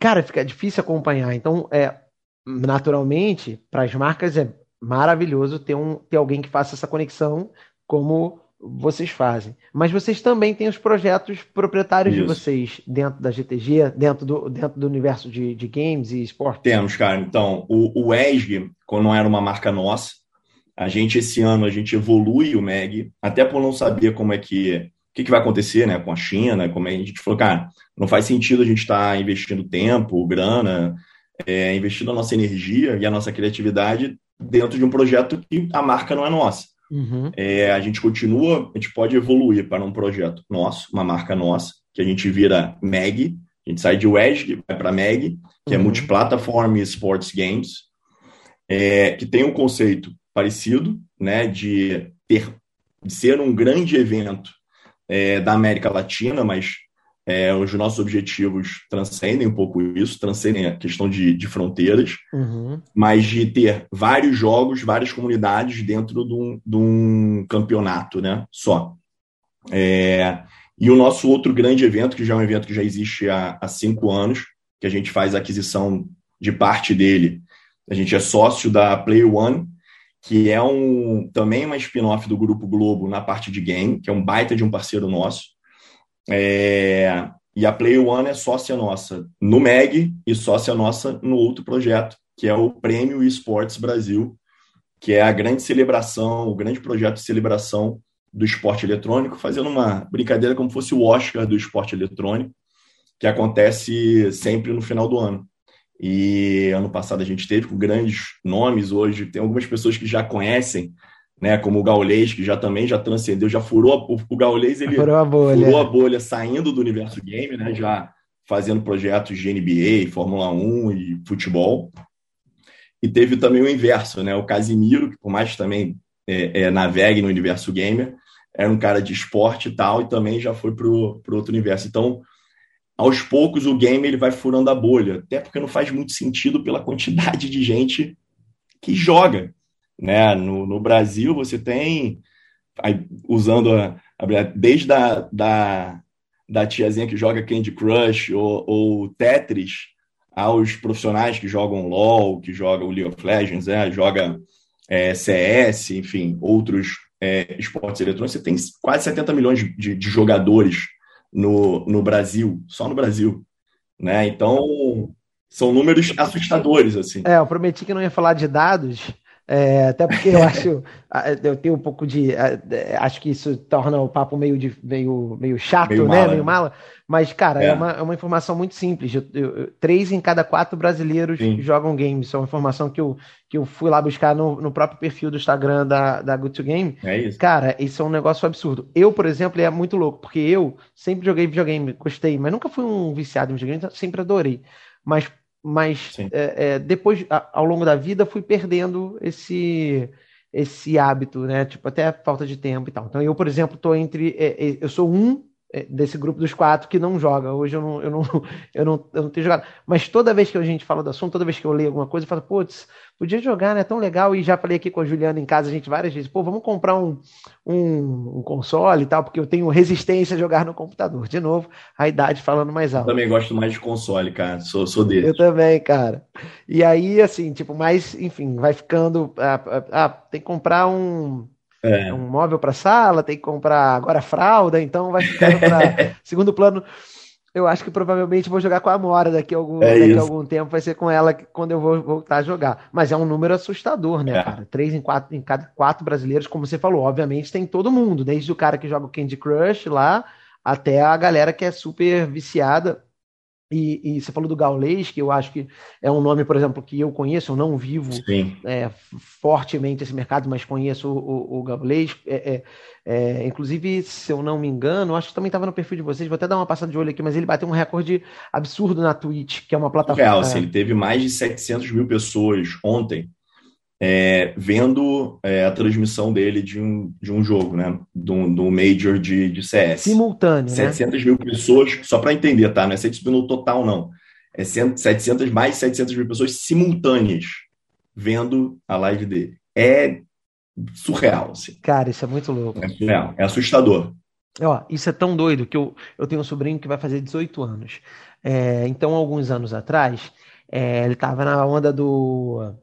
Cara, fica difícil acompanhar. Então, é, naturalmente, para as marcas é maravilhoso ter, um, ter alguém que faça essa conexão, como vocês fazem. Mas vocês também têm os projetos proprietários Isso. de vocês dentro da GTG, dentro do, dentro do universo de, de games e esportes? Temos, cara. Então, o, o ESG, quando não era uma marca nossa, a gente, esse ano, a gente evolui o MEG, até por não saber como é que o que, que, vai acontecer né, com a China, como é, a gente falou, cara, não faz sentido a gente estar tá investindo tempo, grana, é, investindo a nossa energia e a nossa criatividade dentro de um projeto que a marca não é nossa. Uhum. É, a gente continua, a gente pode evoluir para um projeto nosso, uma marca nossa, que a gente vira MEG, a gente sai de WEG, vai para MEG, que é uhum. é Multiplataform Sports Games, é, que tem um conceito parecido, né, de ter de ser um grande evento é, da América Latina, mas é, os nossos objetivos transcendem um pouco isso, transcendem a questão de, de fronteiras, uhum. mas de ter vários jogos, várias comunidades dentro de um, de um campeonato né, só. É, e o nosso outro grande evento, que já é um evento que já existe há, há cinco anos, que a gente faz a aquisição de parte dele. A gente é sócio da Play One, que é um também uma spin-off do Grupo Globo na parte de game, que é um baita de um parceiro nosso. É, e a Play One é sócia nossa no MEG e sócia nossa no outro projeto, que é o Prêmio Esportes Brasil, que é a grande celebração, o grande projeto de celebração do esporte eletrônico, fazendo uma brincadeira como fosse o Oscar do esporte eletrônico, que acontece sempre no final do ano. E ano passado a gente teve com grandes nomes, hoje tem algumas pessoas que já conhecem né, como o Gaulês, que já também já transcendeu, já furou a, o, o Gaulês, ele furou a, bolha. furou a bolha saindo do universo game, né, já fazendo projetos de NBA, Fórmula 1 e futebol. E teve também o inverso, né, o Casimiro, que por mais que também é, é, navegue no universo gamer, era um cara de esporte e tal, e também já foi para o outro universo. Então, aos poucos o game ele vai furando a bolha, até porque não faz muito sentido pela quantidade de gente que joga. Né? No, no Brasil, você tem, aí, usando a, a, desde a, da, da tiazinha que joga Candy Crush ou, ou, Tetris, aos profissionais que jogam LoL, que jogam League of Legends, né? joga é, CS, enfim, outros é, esportes eletrônicos, você tem quase 70 milhões de, de jogadores no, no Brasil, só no Brasil. Né? Então, são números assustadores. assim. É, eu prometi que não ia falar de dados, é, até porque eu acho, eu tenho um pouco de, acho que isso torna o papo meio, de, meio, meio chato, meio né, mala, meio mala. Mas cara, é, é uma, é uma informação muito simples. Eu, eu, três em cada quatro brasileiros Sim. jogam games. Isso é uma informação que eu, que eu fui lá buscar no, no próprio perfil do Instagram da, da Good to Game. É isso. Cara, isso é um negócio absurdo. Eu, por exemplo, é muito louco porque eu sempre joguei videogame, gostei, mas nunca fui um viciado em videogame, sempre adorei. Mas mas é, é, depois, ao longo da vida, fui perdendo esse esse hábito, né? Tipo, até falta de tempo e tal. Então, eu, por exemplo, tô entre. É, é eu sou um desse grupo dos quatro que não joga. Hoje eu não, eu não, [LAUGHS] eu não, eu não tenho jogado. Mas toda vez que a gente fala do assunto, toda vez que eu leio alguma coisa, eu falo, putz, podia jogar, né? Tão legal. E já falei aqui com a Juliana em casa, a gente várias vezes, pô, vamos comprar um, um, um console e tal, porque eu tenho resistência a jogar no computador. De novo, a idade falando mais alto. Eu também gosto mais de console, cara. Sou, sou dele. Eu também, cara. E aí, assim, tipo, mas, enfim, vai ficando. Ah, ah, ah tem que comprar um é. um móvel para sala, tem que comprar agora fralda, então vai ficar para [LAUGHS] segundo plano. Eu acho que provavelmente vou jogar com a Amora daqui a algum, é daqui a algum tempo, vai ser com ela quando eu vou voltar a jogar. Mas é um número assustador, né, é. cara? Três em quatro, em cada quatro brasileiros, como você falou, obviamente tem todo mundo, desde o cara que joga o Candy Crush lá, até a galera que é super viciada e, e, você falou do Gaulês, que eu acho que é um nome, por exemplo, que eu conheço, eu não vivo é, fortemente esse mercado, mas conheço o, o, o Gaulês. É, é, é, inclusive, se eu não me engano, acho que também estava no perfil de vocês, vou até dar uma passada de olho aqui, mas ele bateu um recorde absurdo na Twitch, que é uma plataforma. Real, assim, ele teve mais de 700 mil pessoas ontem é, vendo é, a transmissão dele de um, de um jogo, né? Do, do Major de, de CS. Simultâneo, 700 né? mil pessoas, só para entender, tá? Não é 700 mil no total, não. É 700, mais de 700 mil pessoas simultâneas vendo a live dele. É surreal, assim. Cara, isso é muito louco. É surreal, é assustador. Ó, isso é tão doido que eu, eu tenho um sobrinho que vai fazer 18 anos. É, então, alguns anos atrás, é, ele tava na onda do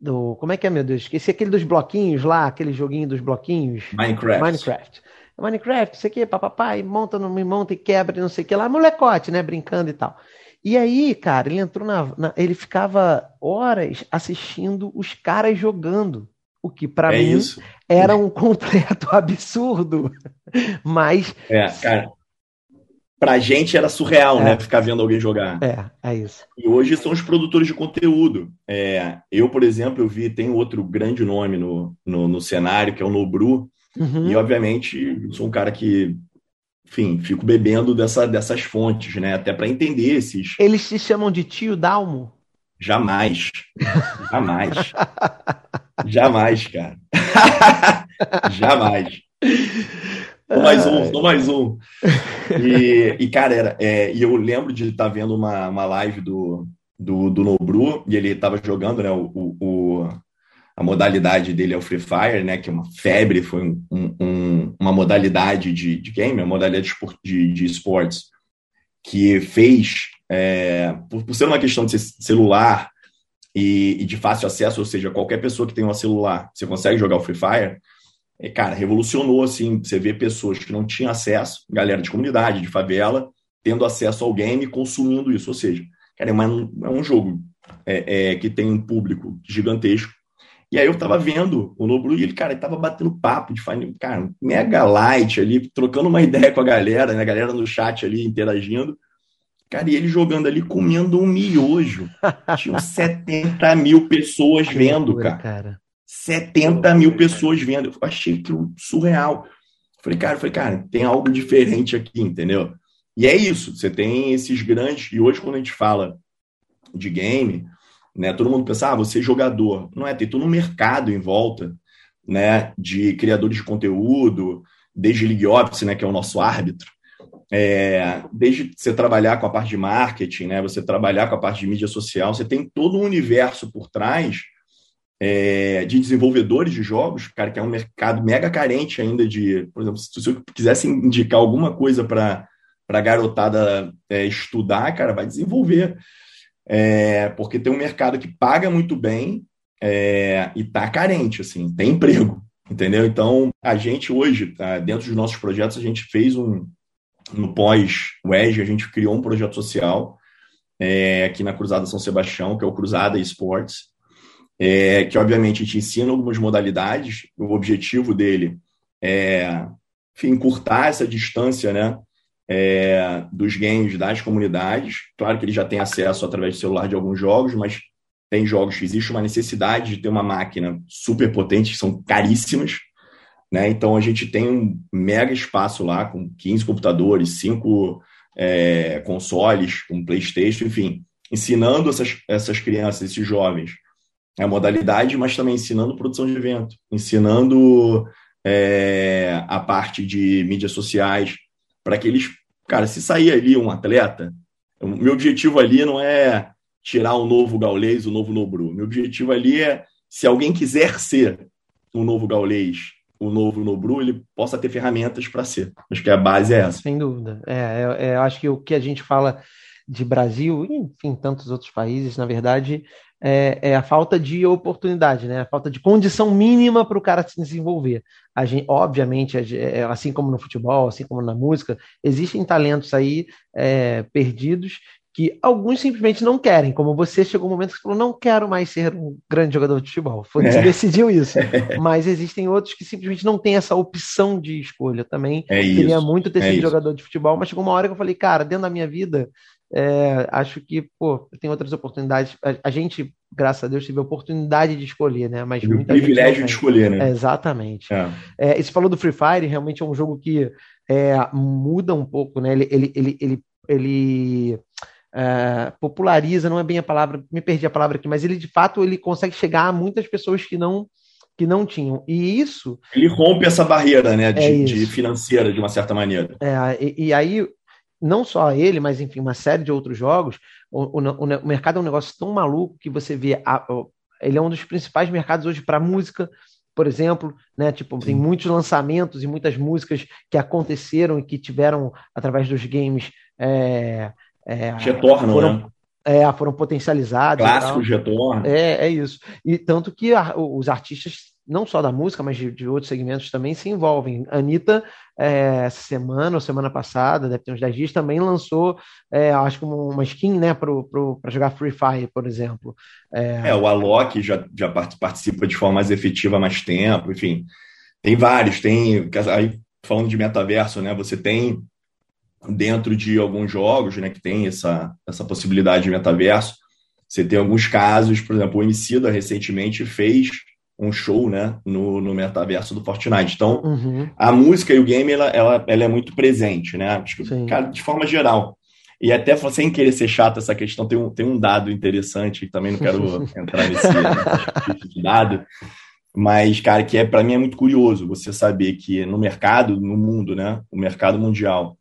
do. Como é que é, meu Deus? Esqueci aquele dos bloquinhos lá, aquele joguinho dos bloquinhos. Minecraft. Minecraft. Minecraft, isso aqui, papai, monta, não me monta e quebra, não sei o que lá, molecote, né? Brincando e tal. E aí, cara, ele entrou na, na ele ficava horas assistindo os caras jogando. O que para é mim isso. era um [LAUGHS] completo absurdo. Mas. É, cara pra gente era surreal, né, é. né? Ficar vendo alguém jogar. É, é isso. E hoje são os produtores de conteúdo. É, eu, por exemplo, eu vi, tem outro grande nome no, no, no cenário, que é o Nobru. Uhum. E, obviamente, sou um cara que, enfim, fico bebendo dessa, dessas fontes, né? Até para entender esses. Eles se chamam de tio Dalmo? Jamais. [LAUGHS] Jamais. Jamais, cara. [LAUGHS] Jamais. Só mais um, só mais um. E, e cara, era, é, e eu lembro de estar tá vendo uma, uma live do, do, do Nobru, e ele estava jogando, né, o, o, a modalidade dele é o Free Fire, né, que é uma febre, foi um, um, uma modalidade de, de game, uma modalidade de, de esportes, que fez, é, por, por ser uma questão de celular e, e de fácil acesso, ou seja, qualquer pessoa que tem um celular, você consegue jogar o Free Fire, é, cara, revolucionou, assim, você vê pessoas que não tinham acesso, galera de comunidade, de favela, tendo acesso ao game e consumindo isso. Ou seja, cara, é, uma, é um jogo é, é, que tem um público gigantesco. E aí eu tava vendo o Noblu e ele, cara, ele tava batendo papo de cara, mega light ali, trocando uma [LAUGHS] ideia com a galera, né? A galera no chat ali interagindo. Cara, e ele jogando ali, comendo um miojo. Tinham 70 [LAUGHS] mil pessoas vendo, cara. Cara. 70 mil pessoas vendo. Eu achei aquilo surreal. Falei, cara, falei, cara, tem algo diferente aqui, entendeu? E é isso, você tem esses grandes. E hoje, quando a gente fala de game, né, todo mundo pensa, ah, você é jogador. Não é, tem todo um mercado em volta, né, de criadores de conteúdo, desde League Office, né, que é o nosso árbitro, é, desde você trabalhar com a parte de marketing, né, você trabalhar com a parte de mídia social, você tem todo um universo por trás é, de desenvolvedores de jogos, cara, que é um mercado mega carente ainda de, por exemplo, se você quisesse indicar alguma coisa para a garotada é, estudar, cara, vai desenvolver. É, porque tem um mercado que paga muito bem é, e tá carente, assim, tem emprego, entendeu? Então, a gente hoje, tá, dentro dos nossos projetos, a gente fez um, no pós-WEG, a gente criou um projeto social é, aqui na Cruzada São Sebastião, que é o Cruzada Esportes, é, que obviamente gente ensina algumas modalidades, o objetivo dele é enfim, encurtar essa distância né, é, dos games das comunidades. Claro que ele já tem acesso através do celular de alguns jogos, mas tem jogos que existe uma necessidade de ter uma máquina super potente, que são caríssimas. Né? Então a gente tem um mega espaço lá com 15 computadores, 5 é, consoles, com PlayStation, enfim, ensinando essas, essas crianças, esses jovens, a modalidade, mas também ensinando produção de evento, ensinando é, a parte de mídias sociais, para que eles, cara, se sair ali um atleta, o meu objetivo ali não é tirar o um novo gaulês, o um novo Nobru. Meu objetivo ali é, se alguém quiser ser um novo gaulês, o novo Nobru, ele possa ter ferramentas para ser. Acho que a base é essa. Sem dúvida. É, é, eu acho que o que a gente fala de Brasil, enfim, tantos outros países, na verdade, é, é, a falta de oportunidade, né? A falta de condição mínima para o cara se desenvolver. A gente, obviamente, é, assim como no futebol, assim como na música, existem talentos aí é, perdidos que alguns simplesmente não querem, como você chegou um momento que falou, não quero mais ser um grande jogador de futebol. Foi, você é. decidiu isso. [LAUGHS] Mas existem outros que simplesmente não têm essa opção de escolha também. É Queria muito ter é sido jogador de futebol, mas chegou uma hora que eu falei, cara, dentro da minha vida, é, acho que, pô, tem outras oportunidades. A, a, gente, graças a Deus, teve a oportunidade de escolher, né? Mas o privilégio de escolher, né? É, exatamente. É. É, você falou do Free Fire, realmente é um jogo que é, muda um pouco, né? Ele, ele, ele, ele, ele é, populariza, não é bem a palavra, me perdi a palavra aqui, mas ele de fato ele consegue chegar a muitas pessoas que não que não tinham. E isso. Ele rompe essa barreira, né, de, é de financeira, de uma certa maneira. É, e, e, aí não só ele, mas enfim, uma série de outros jogos, o, o, o mercado é um negócio tão maluco que você vê, a, ele é um dos principais mercados hoje para música, por exemplo, né? Tipo, Sim. tem muitos lançamentos e muitas músicas que aconteceram e que tiveram, através dos games, é, é, retornam, foram, né? É, foram potencializados. Clássico retorno. É, é isso. E tanto que a, os artistas não só da música, mas de, de, outros segmentos também se envolvem. Anitta, é, essa semana ou semana passada, deve ter uns 10 dias, também lançou, é, acho que uma skin né, para jogar Free Fire, por exemplo. É, é o Alok já, já participa de forma mais efetiva há mais tempo, enfim. Tem vários, tem. Aí, falando de metaverso, né? Você tem dentro de alguns jogos né, que tem essa, essa possibilidade de metaverso. Você tem alguns casos, por exemplo, o Emicida recentemente fez um show né, no, no metaverso do Fortnite. Então, uhum. a música e o game ela, ela, ela é muito presente, né? Acho que, cara, de forma geral. E até sem querer ser chato essa questão, tem um, tem um dado interessante, também não quero [LAUGHS] entrar nesse tipo dado, mas, cara, que é para mim é muito curioso você saber que no mercado, no mundo, né? O mercado mundial,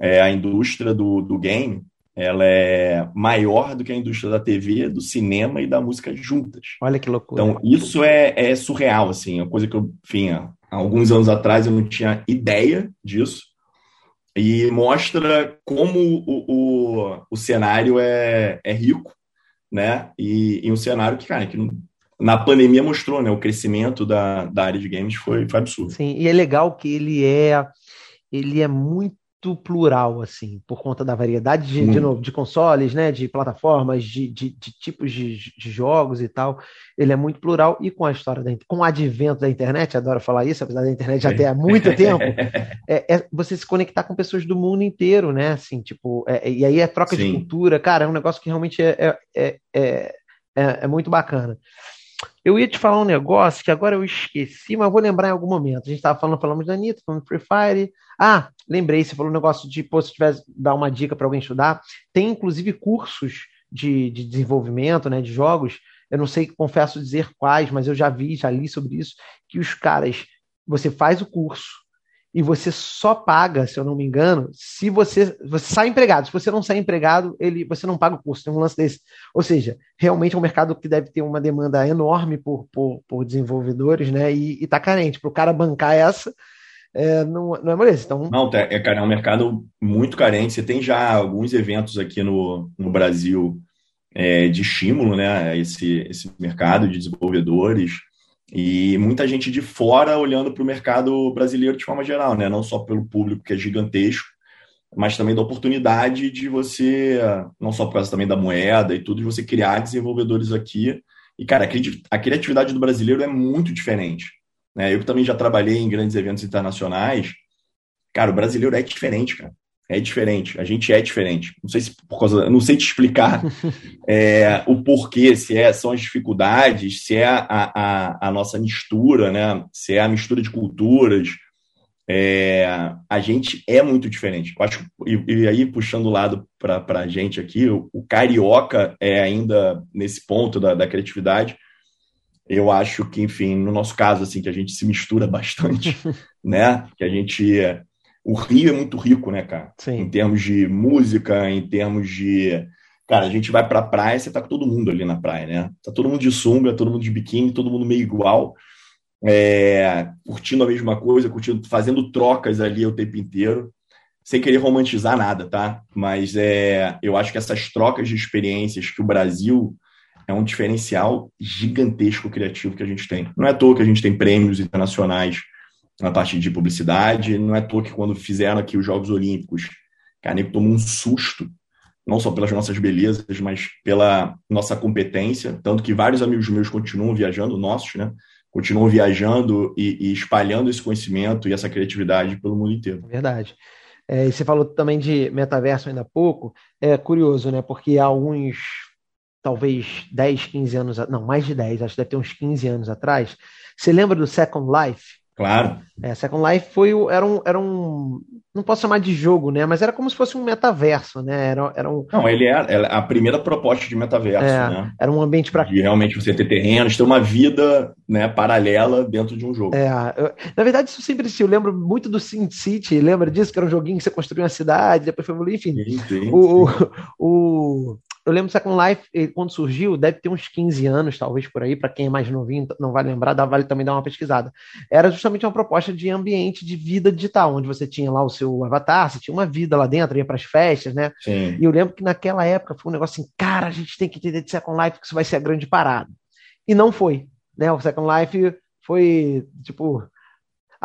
é, a indústria do, do game ela é maior do que a indústria da TV, do cinema e da música juntas. Olha que loucura. Então, isso é, é surreal, assim, é uma coisa que eu, enfim, há alguns anos atrás eu não tinha ideia disso, e mostra como o, o, o cenário é, é rico, né, e, e um cenário que, cara, que na pandemia mostrou, né, o crescimento da, da área de games foi, foi absurdo. Sim, e é legal que ele é, ele é muito plural, assim, por conta da variedade de, de, novo, de consoles, né, de plataformas, de, de, de tipos de, jogos e tal. Ele é muito plural e com a história da com o advento da internet, adoro falar isso, apesar da internet já ter há muito [LAUGHS] tempo, é, é, você se conectar com pessoas do mundo inteiro, né, assim, tipo, é, e aí é troca Sim. de cultura, cara, é um negócio que realmente é, é, é, é, é muito bacana. Eu ia te falar um negócio que agora eu esqueci, mas vou lembrar em algum momento. A gente estava falando, falamos da Anitta, falando do Free Fire. Ah, lembrei, você falou um negócio de, pô, se tivesse dar uma dica para alguém estudar. Tem, inclusive, cursos de, de desenvolvimento, né, de jogos. Eu não sei, confesso dizer quais, mas eu já vi, já li sobre isso, que os caras, você faz o curso, e você só paga, se eu não me engano, se você, você sai empregado. Se você não sai empregado, ele, você não paga o custo. Tem um lance desse. Ou seja, realmente é um mercado que deve ter uma demanda enorme por, por, por desenvolvedores, né? E, está carente. Para o cara bancar essa, é, não, não é moleza. Então... Não, é, cara, é um mercado muito carente. Você tem já alguns eventos aqui no, no Brasil é, de estímulo, né? Esse, esse mercado de desenvolvedores e muita gente de fora olhando para o mercado brasileiro de forma geral, né? Não só pelo público que é gigantesco, mas também da oportunidade de você, não só por causa também da moeda e tudo, de você criar desenvolvedores aqui. E, cara, a criatividade do brasileiro é muito diferente. Né? Eu também já trabalhei em grandes eventos internacionais. Cara, o brasileiro é diferente, cara é diferente, a gente é diferente. Não sei se por causa, não sei te explicar [LAUGHS] é, o porquê, se é, são as dificuldades, se é a, a, a, nossa mistura, né? Se é a mistura de culturas. É, a gente é muito diferente. Eu acho, e, e aí, puxando o lado para a gente aqui, o, o, carioca é ainda nesse ponto da, da criatividade. Eu acho que, enfim, no nosso caso, assim, que a gente se mistura bastante, [LAUGHS] né? Que a gente o Rio é muito rico, né, cara? Sim. Em termos de música, em termos de. Cara, a gente vai pra praia, você tá com todo mundo ali na praia, né? Tá todo mundo de sunga, todo mundo de biquíni, todo mundo meio igual, é, curtindo a mesma coisa, curtindo, fazendo trocas ali o tempo inteiro, sem querer romantizar nada, tá? Mas é, eu acho que essas trocas de experiências que o Brasil é um diferencial gigantesco criativo que a gente tem. Não é à toa que a gente tem prêmios internacionais na parte de publicidade. Não é à toa que quando fizeram aqui os Jogos Olímpicos, cara, nego tomou um susto, não só pelas nossas belezas, mas pela nossa competência. Tanto que vários amigos meus continuam viajando, nossos, né? Continuam viajando e, e espalhando esse conhecimento e essa criatividade pelo mundo inteiro. Verdade. É, e você falou também de metaverso ainda há pouco. É curioso, né? Porque há uns, talvez 10, 15 anos, não, mais de 10, acho que deve ter uns 15 anos atrás. Você lembra do Second Life? Claro. É, Second Life foi era um, era um. Não posso chamar de jogo, né? Mas era como se fosse um metaverso, né? Era, era um... Não, ele é, a primeira proposta de metaverso, é, né? Era um ambiente para. De realmente você ter terrenos, ter uma vida né, paralela dentro de um jogo. É, eu, na verdade, isso sempre existiu. Eu lembro muito do Sin City, lembra disso? Que era um joguinho que você construía uma cidade, depois foi enfim. Sim, sim, o, sim. o, o eu lembro Second Life, quando surgiu, deve ter uns 15 anos, talvez por aí, para quem é mais novinho, não vai lembrar, dá, vale também dar uma pesquisada. Era justamente uma proposta de ambiente de vida digital, onde você tinha lá o seu avatar, você tinha uma vida lá dentro, ia para as festas, né? Sim. E eu lembro que naquela época foi um negócio assim, cara, a gente tem que entender de Second Life que isso vai ser a grande parada. E não foi, né? O Second Life foi, tipo,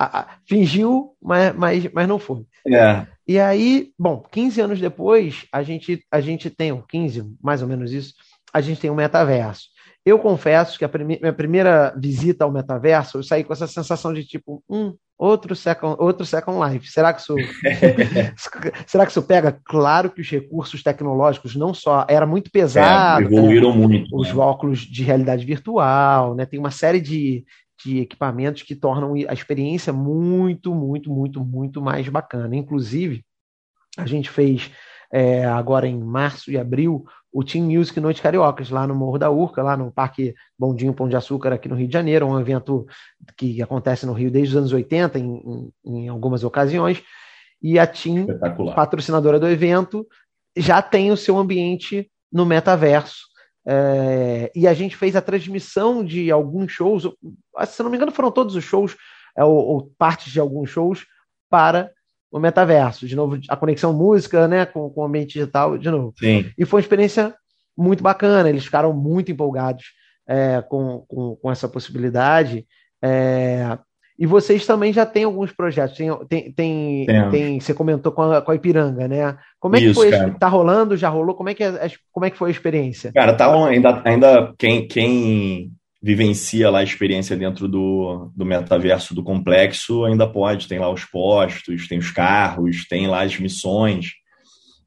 a, a, fingiu, mas, mas, mas não foi. É. E aí, bom, 15 anos depois, a gente, a gente tem, 15, mais ou menos isso, a gente tem um metaverso. Eu confesso que a prime minha primeira visita ao metaverso, eu saí com essa sensação de tipo, um outro second, outro second life. Será que isso [LAUGHS] será que isso pega? Claro que os recursos tecnológicos não só era muito pesado, é, evoluíram né? muito. Os né? óculos de realidade virtual, né? Tem uma série de, de equipamentos que tornam a experiência muito, muito, muito, muito mais bacana. Inclusive, a gente fez é, agora em março e abril o Team Music Noite Cariocas, lá no Morro da Urca, lá no Parque Bondinho Pão de Açúcar, aqui no Rio de Janeiro, um evento que acontece no Rio desde os anos 80, em, em, em algumas ocasiões, e a Team, patrocinadora do evento, já tem o seu ambiente no metaverso, é, e a gente fez a transmissão de alguns shows, se não me engano, foram todos os shows, é, ou, ou, partes de alguns shows, para o metaverso. De novo, a conexão música né, com, com o ambiente digital, de novo. Sim. E foi uma experiência muito bacana, eles ficaram muito empolgados é, com, com, com, essa possibilidade. É, e vocês também já têm alguns projetos. Tem, tem, tem, tem você comentou com a, com a, Ipiranga, né? Como é Isso, que foi? Cara. Tá rolando? Já rolou? Como é que, é, como é que foi a experiência? Cara, tá ainda, ainda quem, quem vivencia lá a experiência dentro do, do metaverso do complexo ainda pode. Tem lá os postos, tem os carros, tem lá as missões.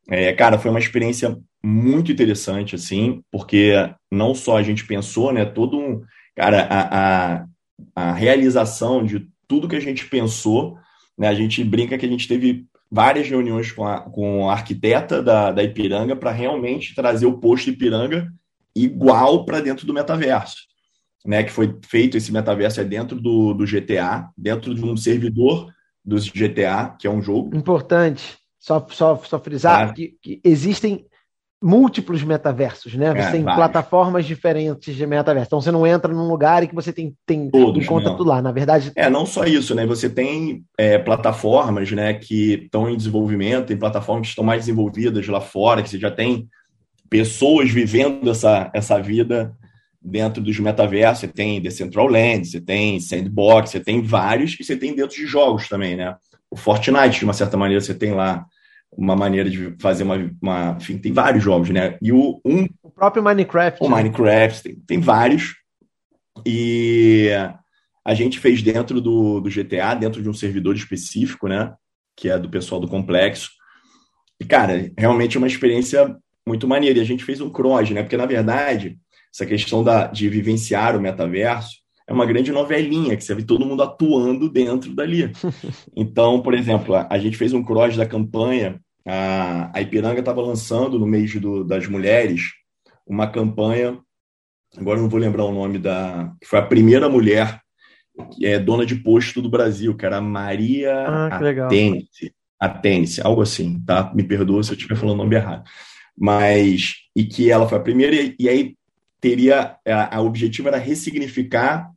É, cara, foi uma experiência muito interessante, assim, porque não só a gente pensou, né? Todo um. Cara, a, a a realização de tudo que a gente pensou. Né? A gente brinca que a gente teve várias reuniões com a, com a arquiteta da, da Ipiranga para realmente trazer o posto Ipiranga igual para dentro do metaverso. Né, que foi feito esse metaverso é dentro do, do GTA, dentro de um servidor dos GTA, que é um jogo. Importante, só, só, só frisar que, que, existem múltiplos metaversos, né? Você é, tem vários. plataformas diferentes de metaverso. Então você não entra num lugar e que você tem, tem Todos, encontra não. tudo lá. Na verdade. É, não só isso, né? Você tem é, plataformas né, que estão em desenvolvimento, tem plataformas que estão mais desenvolvidas lá fora, que você já tem pessoas vivendo essa, essa vida dentro dos metaversos. Você tem Decentraland, você tem Sandbox, você tem vários, e você tem dentro de jogos também, né? O Fortnite, de uma certa maneira, você tem lá uma maneira de fazer uma, uma enfim, tem vários jogos, né? E o um o próprio Minecraft. O né? Minecraft tem, tem vários e a gente fez dentro do, do GTA, dentro de um servidor específico, né? Que é do pessoal do complexo. E cara, realmente é uma experiência muito maneira. E a gente fez um cross, né? Porque na verdade essa questão da, de vivenciar o metaverso é uma grande novelinha, que você vê todo mundo atuando dentro dali. [LAUGHS] Então, por exemplo, a, a gente fez um cross da campanha a, a Ipiranga estava lançando no mês do, das mulheres uma campanha, agora não vou lembrar o nome da, que foi a primeira mulher que é dona de posto do Brasil, que era Maria ah, Atênice, algo assim, tá? Me perdoa se eu estiver falando o nome errado. Mas, e que ela foi a primeira, e, e aí teria, a, a objetivo era ressignificar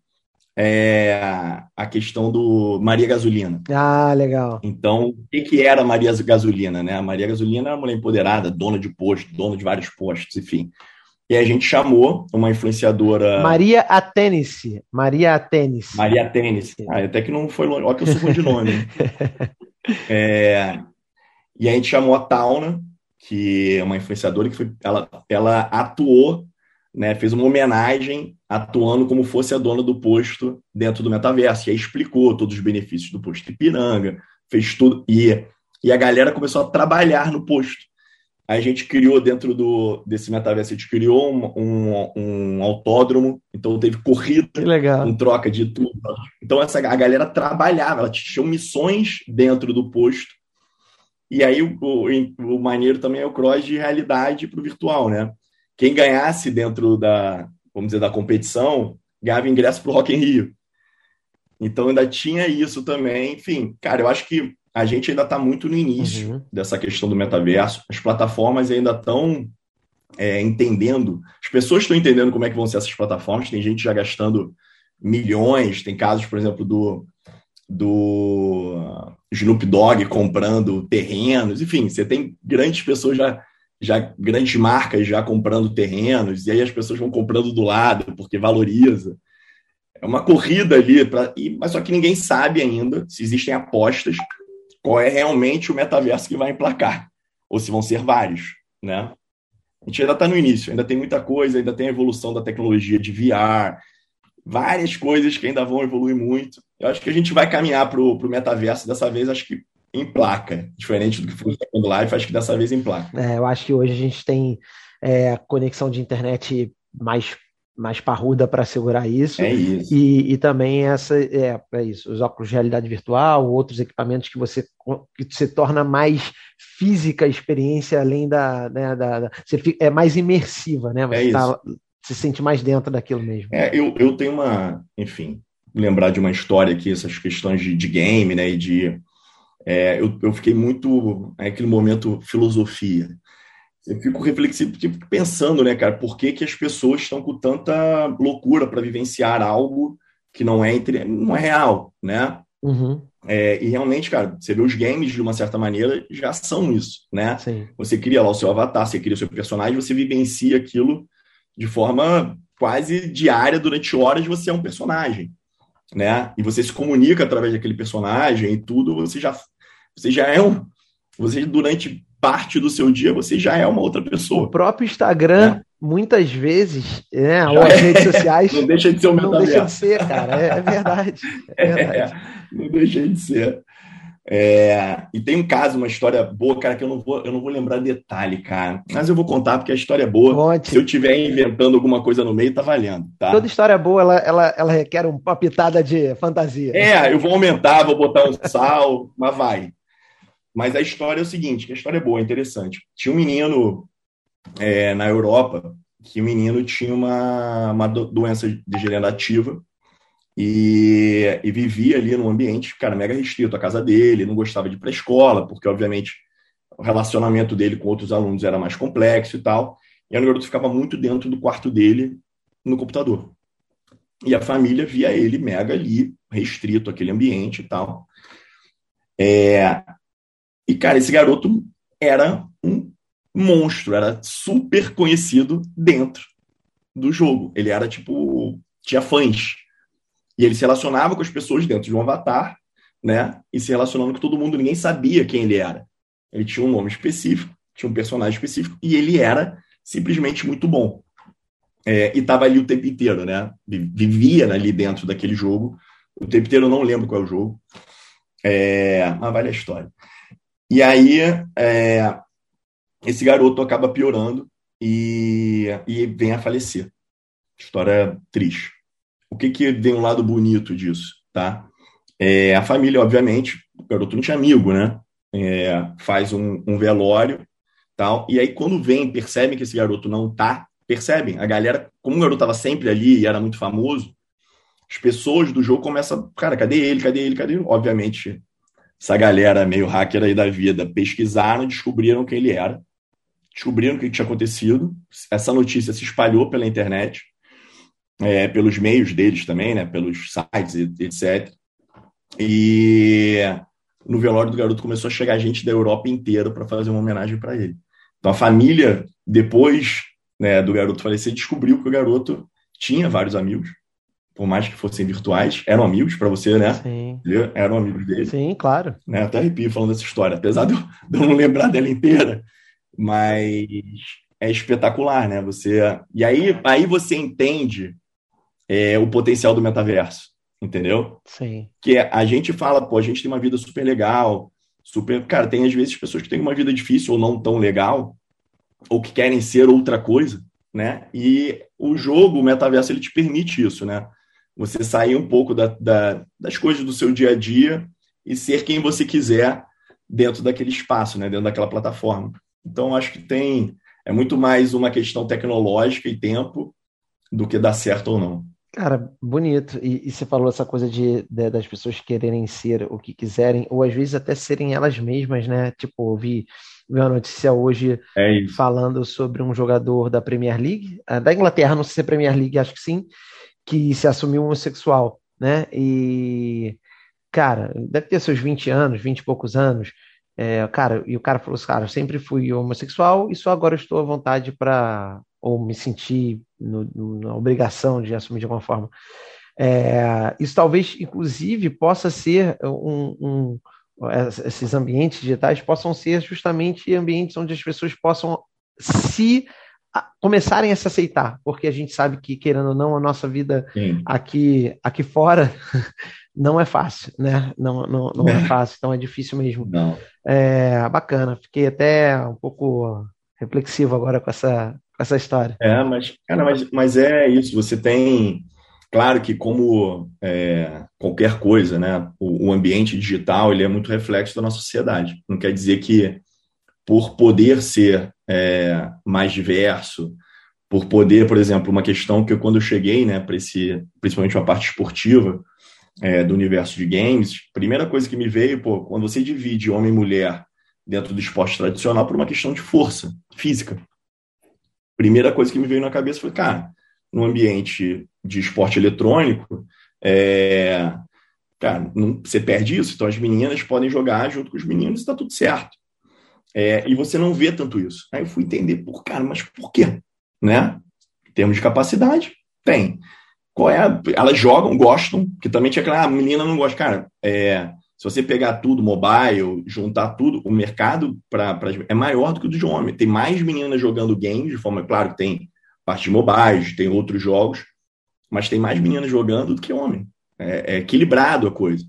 é, a questão do Maria Gasolina. Ah, legal. Então, o que, que era Maria Gasolina? Né? A Maria Gasolina era uma mulher empoderada, dona de posto, dona de vários postos, enfim. E a gente chamou uma influenciadora. Maria Atênice. Maria Atênice. Maria Atênice. Ah, até que não foi longe. Olha que eu sou ruim de nome. [LAUGHS] é... E a gente chamou a Tauna, que é uma influenciadora que foi. Ela, ela atuou né, fez uma homenagem atuando como fosse a dona do posto dentro do metaverso. E aí explicou todos os benefícios do posto Ipiranga, fez tudo. E, e a galera começou a trabalhar no posto. A gente criou dentro do, desse metaverso, a gente criou um, um, um autódromo, então teve corrida com troca de tudo. Então essa, a galera trabalhava, ela tinha missões dentro do posto. E aí o, o, o maneiro também é o cross de realidade para o virtual, né? Quem ganhasse dentro da, vamos dizer, da competição, ganhava ingresso para o Rock in Rio. Então ainda tinha isso também. Enfim, cara, eu acho que a gente ainda está muito no início uhum. dessa questão do metaverso. As plataformas ainda estão é, entendendo, as pessoas estão entendendo como é que vão ser essas plataformas. Tem gente já gastando milhões, tem casos, por exemplo, do, do Snoop Dogg comprando terrenos, enfim, você tem grandes pessoas já já grandes marcas já comprando terrenos, e aí as pessoas vão comprando do lado, porque valoriza. É uma corrida ali, pra, e, mas só que ninguém sabe ainda se existem apostas qual é realmente o metaverso que vai emplacar, ou se vão ser vários, né? A gente ainda está no início, ainda tem muita coisa, ainda tem a evolução da tecnologia de VR, várias coisas que ainda vão evoluir muito. Eu acho que a gente vai caminhar para o metaverso dessa vez, acho que em placa, diferente do que foi o Life, acho que dessa vez em placa. É, eu acho que hoje a gente tem é, conexão de internet mais mais parruda para segurar isso. É isso. E, e também essa é, é, isso, os óculos de realidade virtual, outros equipamentos que você que se torna mais física a experiência além da, né, da, da você fica, é mais imersiva, né? Você é tá, se sente mais dentro daquilo mesmo. É, eu, eu tenho uma, enfim, lembrar de uma história aqui, essas questões de, de game, né, e de é, eu, eu, fiquei muito naquele momento filosofia. Eu fico reflexivo, tipo, pensando, né, cara, por que, que as pessoas estão com tanta loucura para vivenciar algo que não é entre, não é real, né? Uhum. É, e realmente, cara, você vê os games de uma certa maneira já são isso, né? Sim. Você cria lá o seu avatar, você cria o seu personagem, você vivencia aquilo de forma quase diária durante horas. Você é um personagem, né? E você se comunica através daquele personagem e tudo. Você já você já é um. Você, durante parte do seu dia, você já é uma outra pessoa. O próprio Instagram, é. muitas vezes, né, ou as é. redes sociais. não deixa de ser Não deixa de ser, cara. É, é verdade. É, [LAUGHS] é verdade. não deixa de ser. É, e tem um caso, uma história boa, cara, que eu não vou, eu não vou lembrar detalhe, cara. Mas eu vou contar porque a história é boa. Conte. Se eu estiver inventando alguma coisa no meio, tá valendo, tá? Toda história boa, ela, ela, ela requer uma pitada de fantasia. É, eu vou aumentar, vou botar um sal, [LAUGHS] mas vai. Mas a história é o seguinte, que a história é boa, é interessante. Tinha um menino é, na Europa que o menino tinha uma, uma doença degenerativa e, e vivia ali num ambiente, cara, mega restrito, a casa dele, não gostava de ir para escola, porque, obviamente, o relacionamento dele com outros alunos era mais complexo e tal. E o garoto ficava muito dentro do quarto dele, no computador. E a família via ele mega ali, restrito àquele ambiente e tal. É... E, cara, esse garoto era um monstro, era super conhecido dentro do jogo. Ele era tipo. tinha fãs. E ele se relacionava com as pessoas dentro de um avatar, né? E se relacionando com todo mundo, ninguém sabia quem ele era. Ele tinha um nome específico, tinha um personagem específico, e ele era simplesmente muito bom. É, e estava ali o tempo inteiro, né? Vivia ali dentro daquele jogo. O tempo inteiro eu não lembro qual é o jogo. É, mas vale a história. E aí, é, esse garoto acaba piorando e, e vem a falecer. História triste. O que, que vem um lado bonito disso, tá? É, a família, obviamente, o garoto não tinha amigo, né? É, faz um, um, velório tal. E aí, quando vem, percebem que esse garoto não tá, percebem? A galera, como o garoto tava sempre ali e era muito famoso, as pessoas do jogo começam, cara, cadê ele? Cadê ele? Cadê ele? Obviamente, essa galera meio hacker aí da vida pesquisaram, descobriram quem ele era, descobriram o que tinha acontecido. Essa notícia se espalhou pela internet é, pelos meios deles também, né, pelos sites, etc. E no velório do garoto começou a chegar gente da Europa inteira para fazer uma homenagem para ele. Então a família, depois né, do garoto falecer, descobriu que o garoto tinha vários amigos, por mais que fossem virtuais, eram amigos para você, né? Sim. Eram amigos dele. Sim, claro. Né? Até arrepio falando dessa história, apesar de eu, de eu não lembrar dela inteira, mas é espetacular, né? Você e aí, aí você entende é, o potencial do metaverso, entendeu? Sim. Que a gente fala, pô, a gente tem uma vida super legal, super. Cara, tem às vezes pessoas que têm uma vida difícil ou não tão legal, ou que querem ser outra coisa, né? E o jogo, o metaverso, ele te permite isso, né? Você sair um pouco da, da, das coisas do seu dia a dia e ser quem você quiser dentro daquele espaço, né? Dentro daquela plataforma. Então, acho que tem. É muito mais uma questão tecnológica e tempo do que dar certo ou não. Cara, bonito. E, e, você falou essa coisa de, de, das pessoas quererem ser o que quiserem, ou às vezes até serem elas mesmas, né? Tipo, vi, vi uma notícia hoje é falando sobre um jogador da Premier League, eh, da Inglaterra, não sei se é Premier League, acho que sim, que se assumiu homossexual, né? E, cara, deve ter seus 20 anos, 20 e poucos anos. É, cara, e o cara falou assim, cara, eu sempre fui homossexual e só agora estou à vontade para ou me sentir no, no, na obrigação de assumir de alguma forma. É, isso talvez, inclusive, possa ser um, um, esses ambientes digitais possam ser justamente ambientes onde as pessoas possam se começarem a se aceitar, porque a gente sabe que querendo ou não a nossa vida aqui aqui fora [LAUGHS] não é fácil, né? Não, não, não é. é fácil, então é difícil mesmo. Não. É, bacana, fiquei até um pouco reflexivo agora com essa essa história. É, mas, cara, mas, mas é isso. Você tem. Claro que, como é, qualquer coisa, né, o, o, ambiente digital ele é muito reflexo da nossa sociedade. Não quer dizer que, por poder ser é, mais diverso, por poder, por exemplo, uma questão que eu, quando eu cheguei, né, para esse, principalmente uma parte esportiva é, do universo de games, primeira coisa que me veio, pô, quando você divide homem e mulher dentro do esporte tradicional por uma questão de força física primeira coisa que me veio na cabeça foi, cara, no ambiente de esporte eletrônico, é, cara, não, você perde isso. Então as meninas podem jogar junto com os meninos e está tudo certo. É, e você não vê tanto isso. Aí eu fui entender, por cara, mas por quê? Né? Em termos de capacidade, tem. Qual é a, elas jogam, gostam, que também tinha aquela ah, menina não gosta. Cara, é, se você pegar tudo, mobile, juntar tudo, o mercado pra, pra, é maior do que o de homem. Tem mais meninas jogando games, de forma, claro tem parte de mobile, tem outros jogos, mas tem mais meninas jogando do que homem. É, é equilibrado a coisa.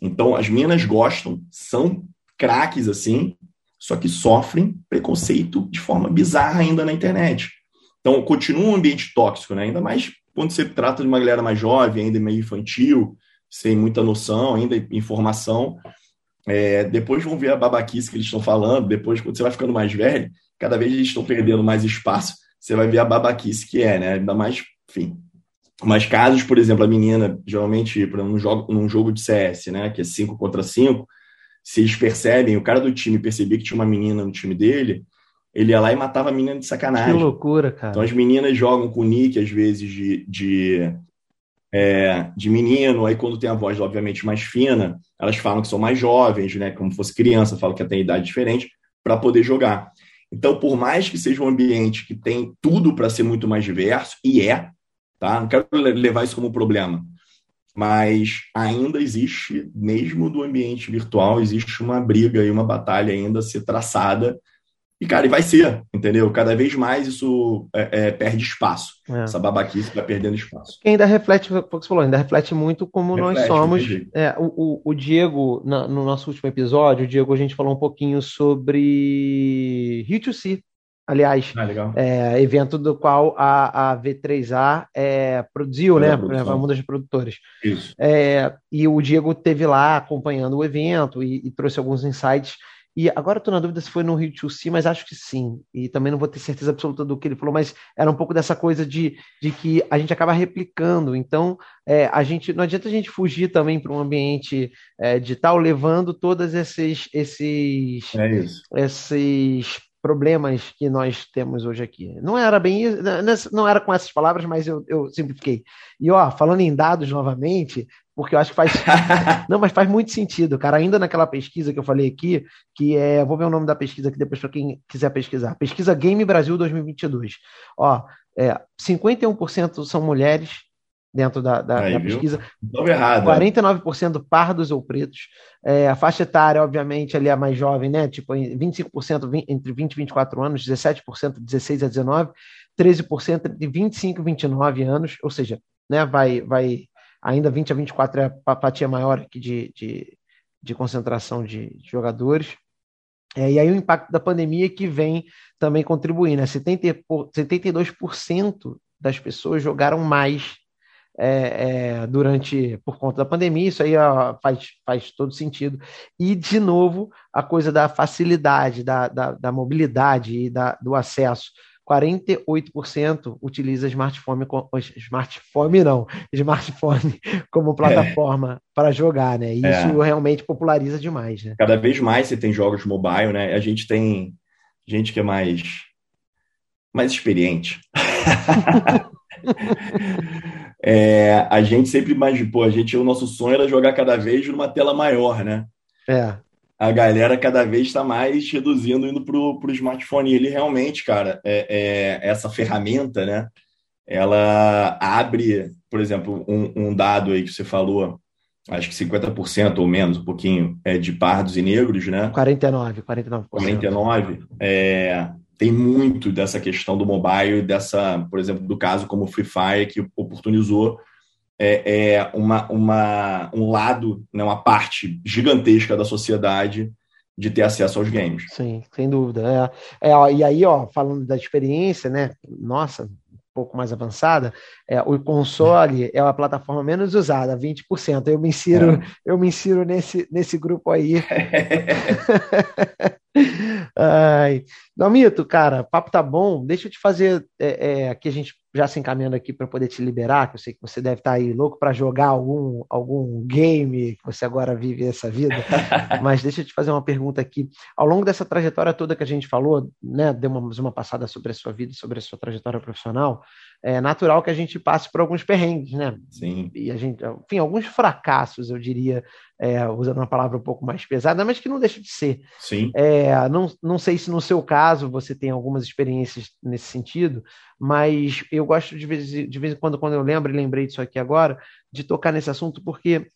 Então, as meninas gostam, são craques assim, só que sofrem preconceito de forma bizarra ainda na internet. Então, continua um ambiente tóxico, né? ainda mais quando você trata de uma galera mais jovem, ainda meio infantil, sem muita noção ainda, informação. É, depois vão ver a babaquice que eles estão falando, depois, quando você vai ficando mais velho, cada vez eles estão perdendo mais espaço, você vai ver a babaquice que é, né? Ainda mais, enfim, Mas casos, por exemplo, a menina, geralmente, por exemplo, num jogo, num jogo de CS, né, que é 5 contra 5, se eles percebem, o cara do time percebia que tinha uma menina no time dele, ele ia lá e matava a menina de sacanagem. Que loucura, cara. Então as meninas jogam com o nick, às vezes, de, de, é, de menino, aí quando tem a voz, obviamente, mais fina, elas falam que são mais jovens, né? Como fosse criança, falam que tem idade diferente, para poder jogar. Então, por mais que seja um ambiente que tem tudo para ser muito mais diverso, e é, tá? Não quero levar isso como problema mas ainda existe, mesmo do ambiente virtual, existe uma briga e uma batalha ainda a ser traçada. E, cara, e vai ser, entendeu? Cada vez mais isso é, é, perde espaço. É. Essa babaquice vai perdendo espaço. E ainda reflete, o que você falou, ainda reflete muito como reflete, nós somos. É, o, o, o, Diego, na, no nosso último episódio, o Diego, a gente falou um pouquinho sobre Rio to See, aliás, ah, é, evento do qual a, a V3A é, produziu, né? A Mudas de Produtores. Isso. É, e o Diego teve lá acompanhando o evento e, e trouxe alguns insights. E agora estou na dúvida se foi no Rio to Si, mas acho que sim. E também não vou ter certeza absoluta do que ele falou, mas era um pouco dessa coisa de, de que a gente acaba replicando. Então, é, a gente não adianta a gente fugir também para um ambiente é, digital, levando todos esses esses, é esses problemas que nós temos hoje aqui. Não era bem não era com essas palavras, mas eu, eu simplifiquei. E ó, falando em dados novamente, porque eu acho que faz [LAUGHS] não, mas faz muito sentido, cara. Ainda naquela pesquisa que eu falei aqui, que é, vou ver o nome da pesquisa aqui depois para quem quiser pesquisar. Pesquisa Game Brasil 2022. Ó, é, 51% são mulheres, dentro da, da, Aí, da pesquisa. Não errado. 49% né? pardos ou pretos. É, a faixa etária, obviamente, ali é a mais jovem, né? Tipo, 25% entre 20 e 24 anos, 17% de 16 a 19, 13% de 25 e 29 anos, ou seja, né, vai, vai ainda 20 a 24 é a fatia maior aqui de, de, de concentração de, de jogadores. É, e aí o impacto da pandemia que vem também contribuindo, né? 70, 72% das pessoas jogaram mais é, é, durante por conta da pandemia, isso aí ó, faz, faz todo sentido. E, de novo, a coisa da facilidade, da, da, da mobilidade e da, do acesso. 48% utiliza smartphone, smartphone não, smartphone [LAUGHS] como plataforma é. para jogar, né? E isso é. realmente populariza demais, né? Cada vez mais você tem jogos mobile, né? A gente tem gente que é mais mais experiente. [LAUGHS] é, a gente sempre imagina, pô, a gente, o nosso sonho era jogar cada vez numa tela maior, né? É. A galera cada vez está mais reduzindo, indo pro, pro smartphone. E ele realmente, cara, é, é, essa ferramenta, né? Ela abre, por exemplo, um, um dado aí que você falou, acho que 50% ou menos, um pouquinho, é de pardos e negros, né? 49, 49%. 49. É, tem muito dessa questão do mobile, dessa, por exemplo, do caso como o Free Fire, que oportunizou é, é uma, uma, um lado, né, uma parte gigantesca da sociedade de ter acesso aos games. Sim, sem dúvida. É, é, e aí, ó, falando da experiência, né? Nossa, um pouco mais avançada, é, o console é a plataforma menos usada, 20%. Eu me insiro, é. eu me insiro nesse, nesse grupo aí. [LAUGHS] Ai. Dalmito, cara, papo tá bom. Deixa eu te fazer é, é, aqui a gente já se encaminhando aqui para poder te liberar, que eu sei que você deve estar tá aí louco para jogar algum, algum game, que você agora vive essa vida. [LAUGHS] Mas deixa eu te fazer uma pergunta aqui. Ao longo dessa trajetória toda que a gente falou, né, demos uma passada sobre a sua vida, sobre a sua trajetória profissional, é natural que a gente passe por alguns perrengues, né? Sim. E a gente, enfim, alguns fracassos, eu diria, é, usando uma palavra um pouco mais pesada, mas que não deixa de ser. Sim. É, não, não sei se no seu caso você tem algumas experiências nesse sentido, mas eu gosto de vez, de vez em quando, quando eu lembro, e lembrei disso aqui agora, de tocar nesse assunto, porque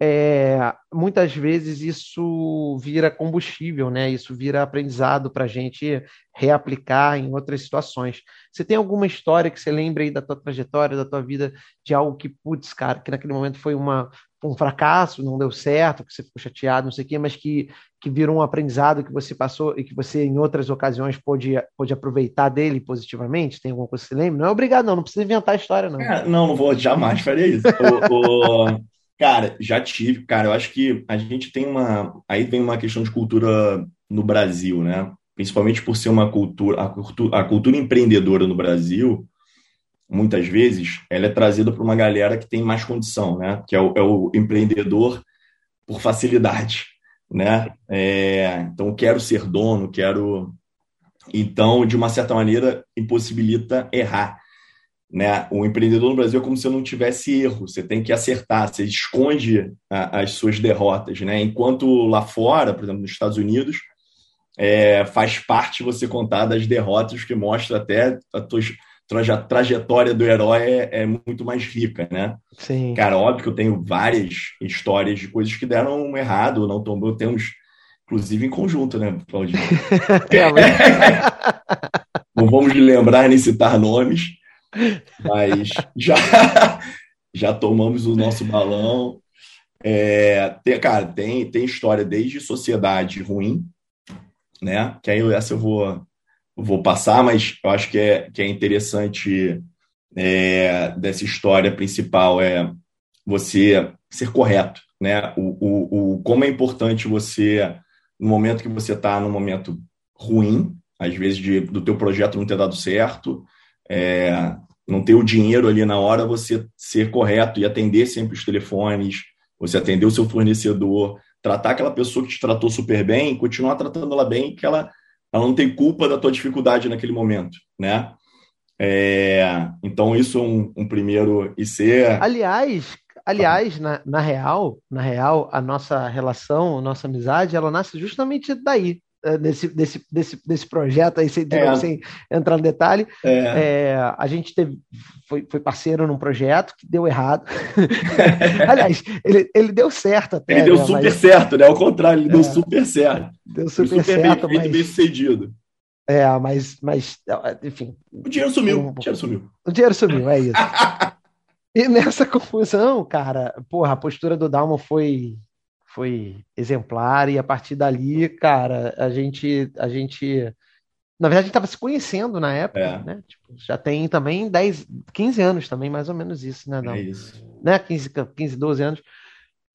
é, muitas vezes isso vira combustível, né? Isso vira aprendizado para a gente reaplicar em outras situações. Você tem alguma história que você lembre aí da tua trajetória, da tua vida, de algo que, putz, cara, que naquele momento foi uma, um fracasso, não deu certo, que você ficou chateado, não sei o quê, mas que, que virou um aprendizado que você passou e que você, em outras ocasiões, pôde, pôde aproveitar dele positivamente? Tem alguma coisa que você lembra? Não é obrigado, não, não precisa inventar a história, não. É, não, não vou, jamais faria isso. o, o... Cara, já tive. Cara, eu acho que a gente tem uma. Aí vem uma questão de cultura no Brasil, né? Principalmente por ser uma cultura. A cultura, a cultura empreendedora no Brasil, muitas vezes, ela é trazida para uma galera que tem mais condição, né? Que é o, é o empreendedor por facilidade, né? É, então, quero ser dono, quero... Então, de uma certa maneira, impossibilita errar. Né? O empreendedor no Brasil é como se não tivesse erro, você tem que acertar, você esconde a, as suas derrotas. Né? Enquanto lá fora, por exemplo, nos Estados Unidos, é, faz parte você contar das derrotas, que mostra até a tua traje, trajetória do herói é, é, muito mais rica, né? Sim. Cara, óbvio que eu tenho várias histórias de coisas que deram errado, não tombou, temos, inclusive em conjunto, né, Claudinho? [LAUGHS] [LAUGHS] não vamos lembrar nem citar nomes, mas já, [LAUGHS] já tomamos o nosso balão. É, tem, cara, tem, tem história desde sociedade ruim, né? Que aí essa eu vou, vou passar, mas eu acho que é, que é interessante é, dessa história principal é você ser correto, né? O, o, o como é importante você no momento que você está num momento ruim, às vezes de, do teu projeto não ter dado certo, é, não ter o dinheiro ali na hora, você ser correto e atender sempre os telefones, você atender o seu fornecedor, tratar aquela pessoa que te tratou super bem, continuar tratando ela bem, que ela, ela não tem culpa da tua dificuldade naquele momento, né? É, então isso é um, um primeiro e ser. Aliás, aliás, na, na real, na real, a nossa relação, a nossa amizade, ela nasce justamente daí, é, desse, desse, desse, desse projeto aí, sem, é. sem entrar no detalhe. É. É, a gente teve, foi, foi parceiro num projeto que deu errado. [LAUGHS] Aliás, ele, ele deu certo até. Ele deu né, super mas... certo, né? Ao contrário, ele deu é. super certo. Deu super, super certo, bem, mas... bem sucedido. É, mas, mas, enfim. O dinheiro sumiu. Um... O dinheiro sumiu. O dinheiro sumiu, é isso. [LAUGHS] e nessa confusão, cara, porra, a postura do Dalmo foi foi exemplar e a partir dali, cara, a gente a gente na verdade a gente estava se conhecendo na época, é. né? Tipo, já tem também 10, 15 anos também, mais ou menos isso, né, não? É isso. Né? 15, 15, 12 anos.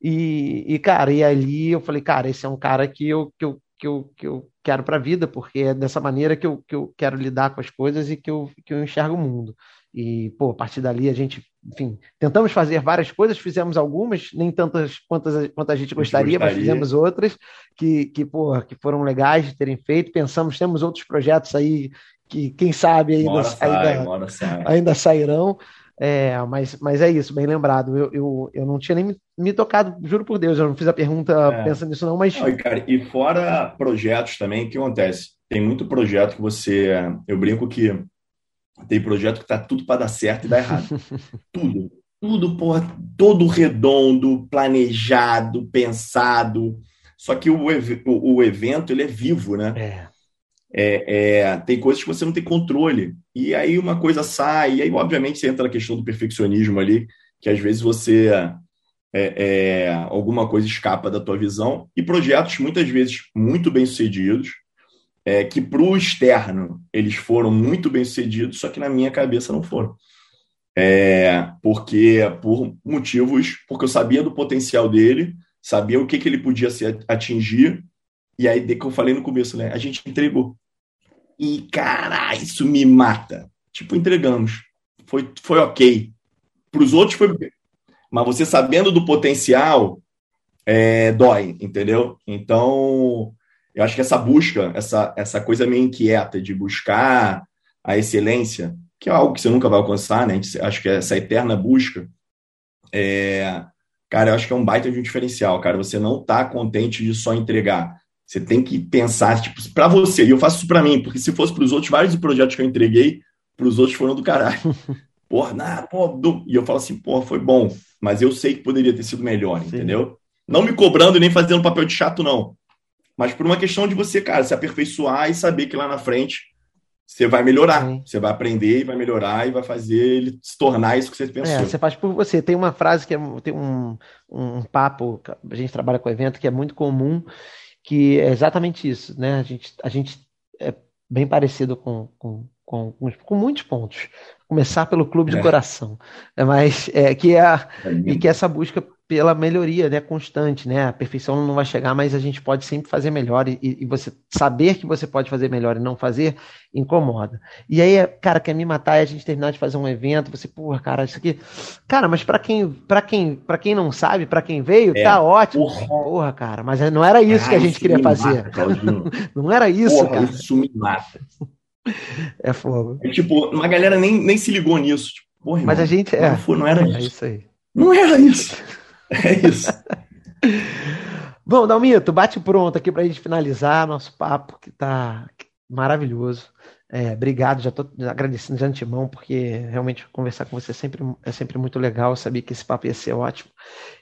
E, e, cara, e ali eu falei, cara, esse é um cara que eu, que eu, que eu, que eu quero para a vida, porque é dessa maneira que eu, que eu quero lidar com as coisas e que eu, que eu enxergo o mundo. E, pô, a partir dali a gente, enfim, tentamos fazer várias coisas, fizemos algumas, nem tantas quantas, quanto a gente gostaria, gostaria, mas fizemos outras que, que, pô, que foram legais de terem feito. Pensamos, temos outros projetos aí que, quem sabe, ainda, sai, ainda, ainda sairão. É, mas, mas é isso, bem lembrado. Eu, eu, eu não tinha nem me, me tocado, juro por Deus, eu não fiz a pergunta é. pensando nisso, não, mas. Não, e, cara, e fora projetos também, o que acontece? Tem muito projeto que você. Eu brinco que tem projeto que tá tudo para dar certo e dar errado. [LAUGHS] tudo. Tudo, porra, todo redondo, planejado, pensado. Só que o, o, o evento, ele é vivo, né? É. É, é, tem coisas que você não tem controle. E aí uma coisa sai, e aí, obviamente, você entra na questão do perfeccionismo ali, que às vezes você. É, é, alguma coisa escapa da tua visão. E projetos, muitas vezes, muito bem sucedidos, é, que para o externo eles foram muito bem sucedidos, só que na minha cabeça não foram. É, porque por motivos, porque eu sabia do potencial dele, sabia o que, que ele podia se atingir, e aí, de que eu falei no começo, né? A gente entregou. E, cara, isso me mata. Tipo, entregamos. Foi, foi ok. Para os outros foi. Mas você sabendo do potencial, é, dói, entendeu? Então, eu acho que essa busca, essa, essa coisa meio inquieta de buscar a excelência, que é algo que você nunca vai alcançar, né? Acho que essa eterna busca, é, cara, eu acho que é um baita de um diferencial, cara. Você não tá contente de só entregar. Você tem que pensar, tipo, para você, e eu faço isso para mim, porque se fosse para os outros, vários projetos que eu entreguei, para os outros foram do caralho. [LAUGHS] Porra, nah, porra, do... e eu falo assim, porra, foi bom, mas eu sei que poderia ter sido melhor, Sim. entendeu? Não me cobrando e nem fazendo papel de chato, não mas por uma questão de você, cara, se aperfeiçoar e saber que lá na frente você vai melhorar, Sim. você vai aprender e vai melhorar e vai fazer ele se tornar isso que você pensou. É, você faz por você. Tem uma frase que é, tem um, um papo, a gente trabalha com evento que é muito comum, que é exatamente isso, né? A gente, a gente é bem parecido com, com, com, com muitos pontos. Começar pelo clube de é. coração, é, mas é, que é, a, e que é essa busca pela melhoria, né, constante, né? A perfeição não vai chegar, mas a gente pode sempre fazer melhor e, e, você saber que você pode fazer melhor e não fazer incomoda. E aí, cara, quer me matar e a gente terminar de fazer um evento, você, porra, cara, isso aqui, cara, mas para quem, para quem, para quem não sabe, para quem veio, é, tá ótimo. Porra. porra. cara, mas não era isso Ai, que a gente queria fazer. Mata, [LAUGHS] não era isso, porra, cara. Isso me mata. [LAUGHS] É fogo. É, tipo, uma galera nem, nem se ligou nisso. Tipo, porra, mas a gente é, não, foi, não era é isso. É isso aí. Não era isso. [LAUGHS] [LAUGHS] É isso. Bom, Dalmito, bate pronto aqui para a gente finalizar nosso papo, que está maravilhoso. É, obrigado, já estou agradecendo de antemão, porque realmente conversar com você é sempre, é sempre muito legal. Sabia que esse papo ia ser ótimo.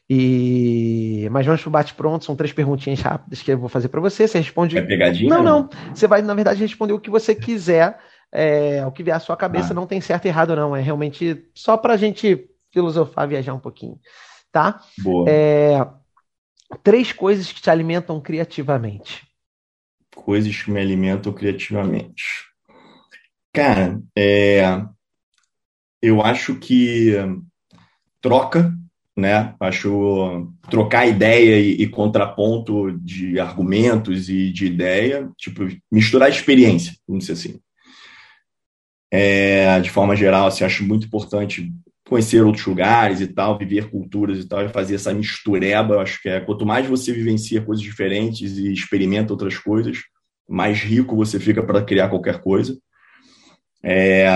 E Mas vamos para o bate-pronto, são três perguntinhas rápidas que eu vou fazer para você. Você responde. É pegadinha? Não, não. Você vai, na verdade, responder o que você quiser. É, o que vier à sua cabeça ah. não tem certo e errado, não. É realmente só para a gente filosofar, viajar um pouquinho tá? Boa. É, três coisas que te alimentam criativamente. Coisas que me alimentam criativamente. Cara, é, eu acho que troca, né? Acho trocar ideia e, e, contraponto de argumentos e de ideia, tipo, misturar experiência, vamos dizer assim. É, de forma geral, assim, acho muito importante conhecer outros lugares e tal, viver culturas e tal, e fazer essa mistureba. Eu acho que é quanto mais você vivencia coisas diferentes e experimenta outras coisas, mais rico você fica para criar qualquer coisa. É,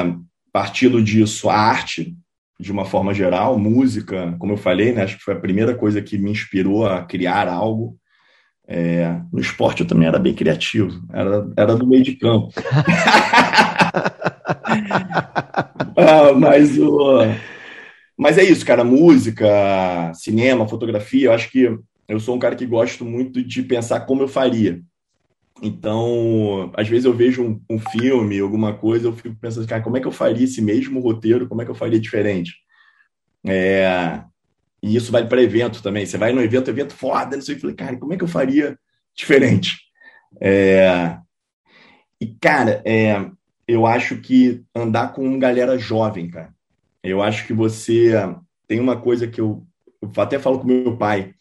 partindo disso, a arte, de uma forma geral, música, como eu falei, né, acho que foi a primeira coisa que me inspirou a criar algo. É, no esporte eu também era bem criativo, era, era do meio de campo. [LAUGHS] [LAUGHS] ah, mas o, mas é isso, cara. Música, cinema, fotografia. Eu acho que eu sou um cara que gosto muito de pensar como eu faria. Então, às vezes eu vejo um, um, filme, alguma coisa, eu fico pensando, cara, como é que eu faria esse mesmo roteiro? Como é que eu faria diferente? É, e isso vale para evento também. Você vai no evento, evento foda, não sei, eu falei, cara, como é que eu faria diferente? É, e, cara, é, eu acho que andar com galera jovem, cara. Eu acho que você tem uma coisa que eu, eu até falo com meu pai,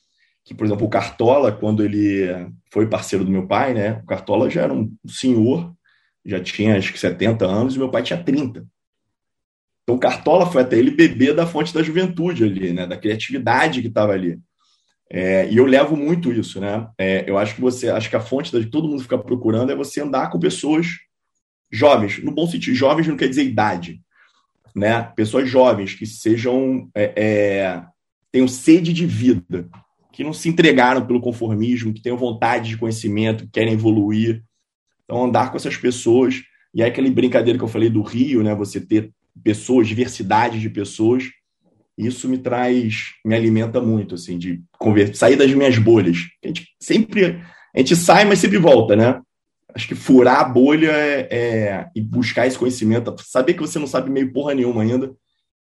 que, por exemplo, o Cartola, quando ele foi parceiro do meu pai, né? O Cartola já era um senhor, já tinha acho que 70 anos, e meu pai tinha 30. Então, o Cartola foi até ele beber da fonte da juventude ali, né? Da criatividade que estava ali. É, e eu levo muito isso, né? É, eu acho que você, acho que a fonte de todo mundo ficar procurando é você andar com pessoas jovens, no bom sentido. Jovens não quer dizer idade, né? Pessoas jovens que sejam é, é, tenham sede de vida, que não se entregaram pelo conformismo, que tenham vontade de conhecimento, que querem evoluir. Então, andar com essas pessoas. E aí, aquela brincadeira que eu falei do Rio, né? Você ter pessoas, diversidade de pessoas, isso me traz, me alimenta muito, assim, de converter, sair das minhas bolhas. A gente sempre, a gente sai, mas sempre volta, né? Acho que furar a bolha é, é, e buscar esse conhecimento, saber que você não sabe meio porra nenhuma ainda,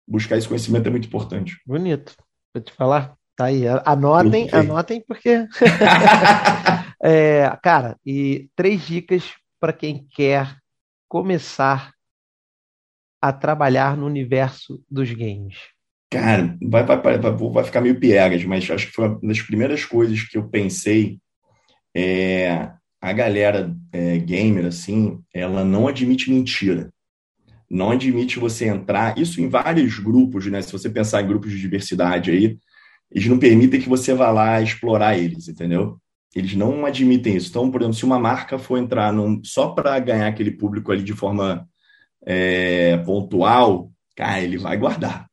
buscar esse conhecimento é muito importante. Bonito. Vou te falar, tá aí. Anotem, anotem, porque. [LAUGHS] é, cara, e três dicas para quem quer começar a trabalhar no universo dos games. Cara, vai, vai, vai, vai ficar meio piegas, mas acho que foi uma das primeiras coisas que eu pensei é, a galera é, gamer, assim, ela não admite mentira. Não admite você entrar, isso em vários grupos, né? Se você pensar em grupos de diversidade aí, eles não permitem que você vá lá explorar eles, entendeu? Eles não admitem isso. Então, por exemplo, se uma marca for entrar num, só para ganhar aquele público ali de forma é, pontual, cara, ele vai guardar.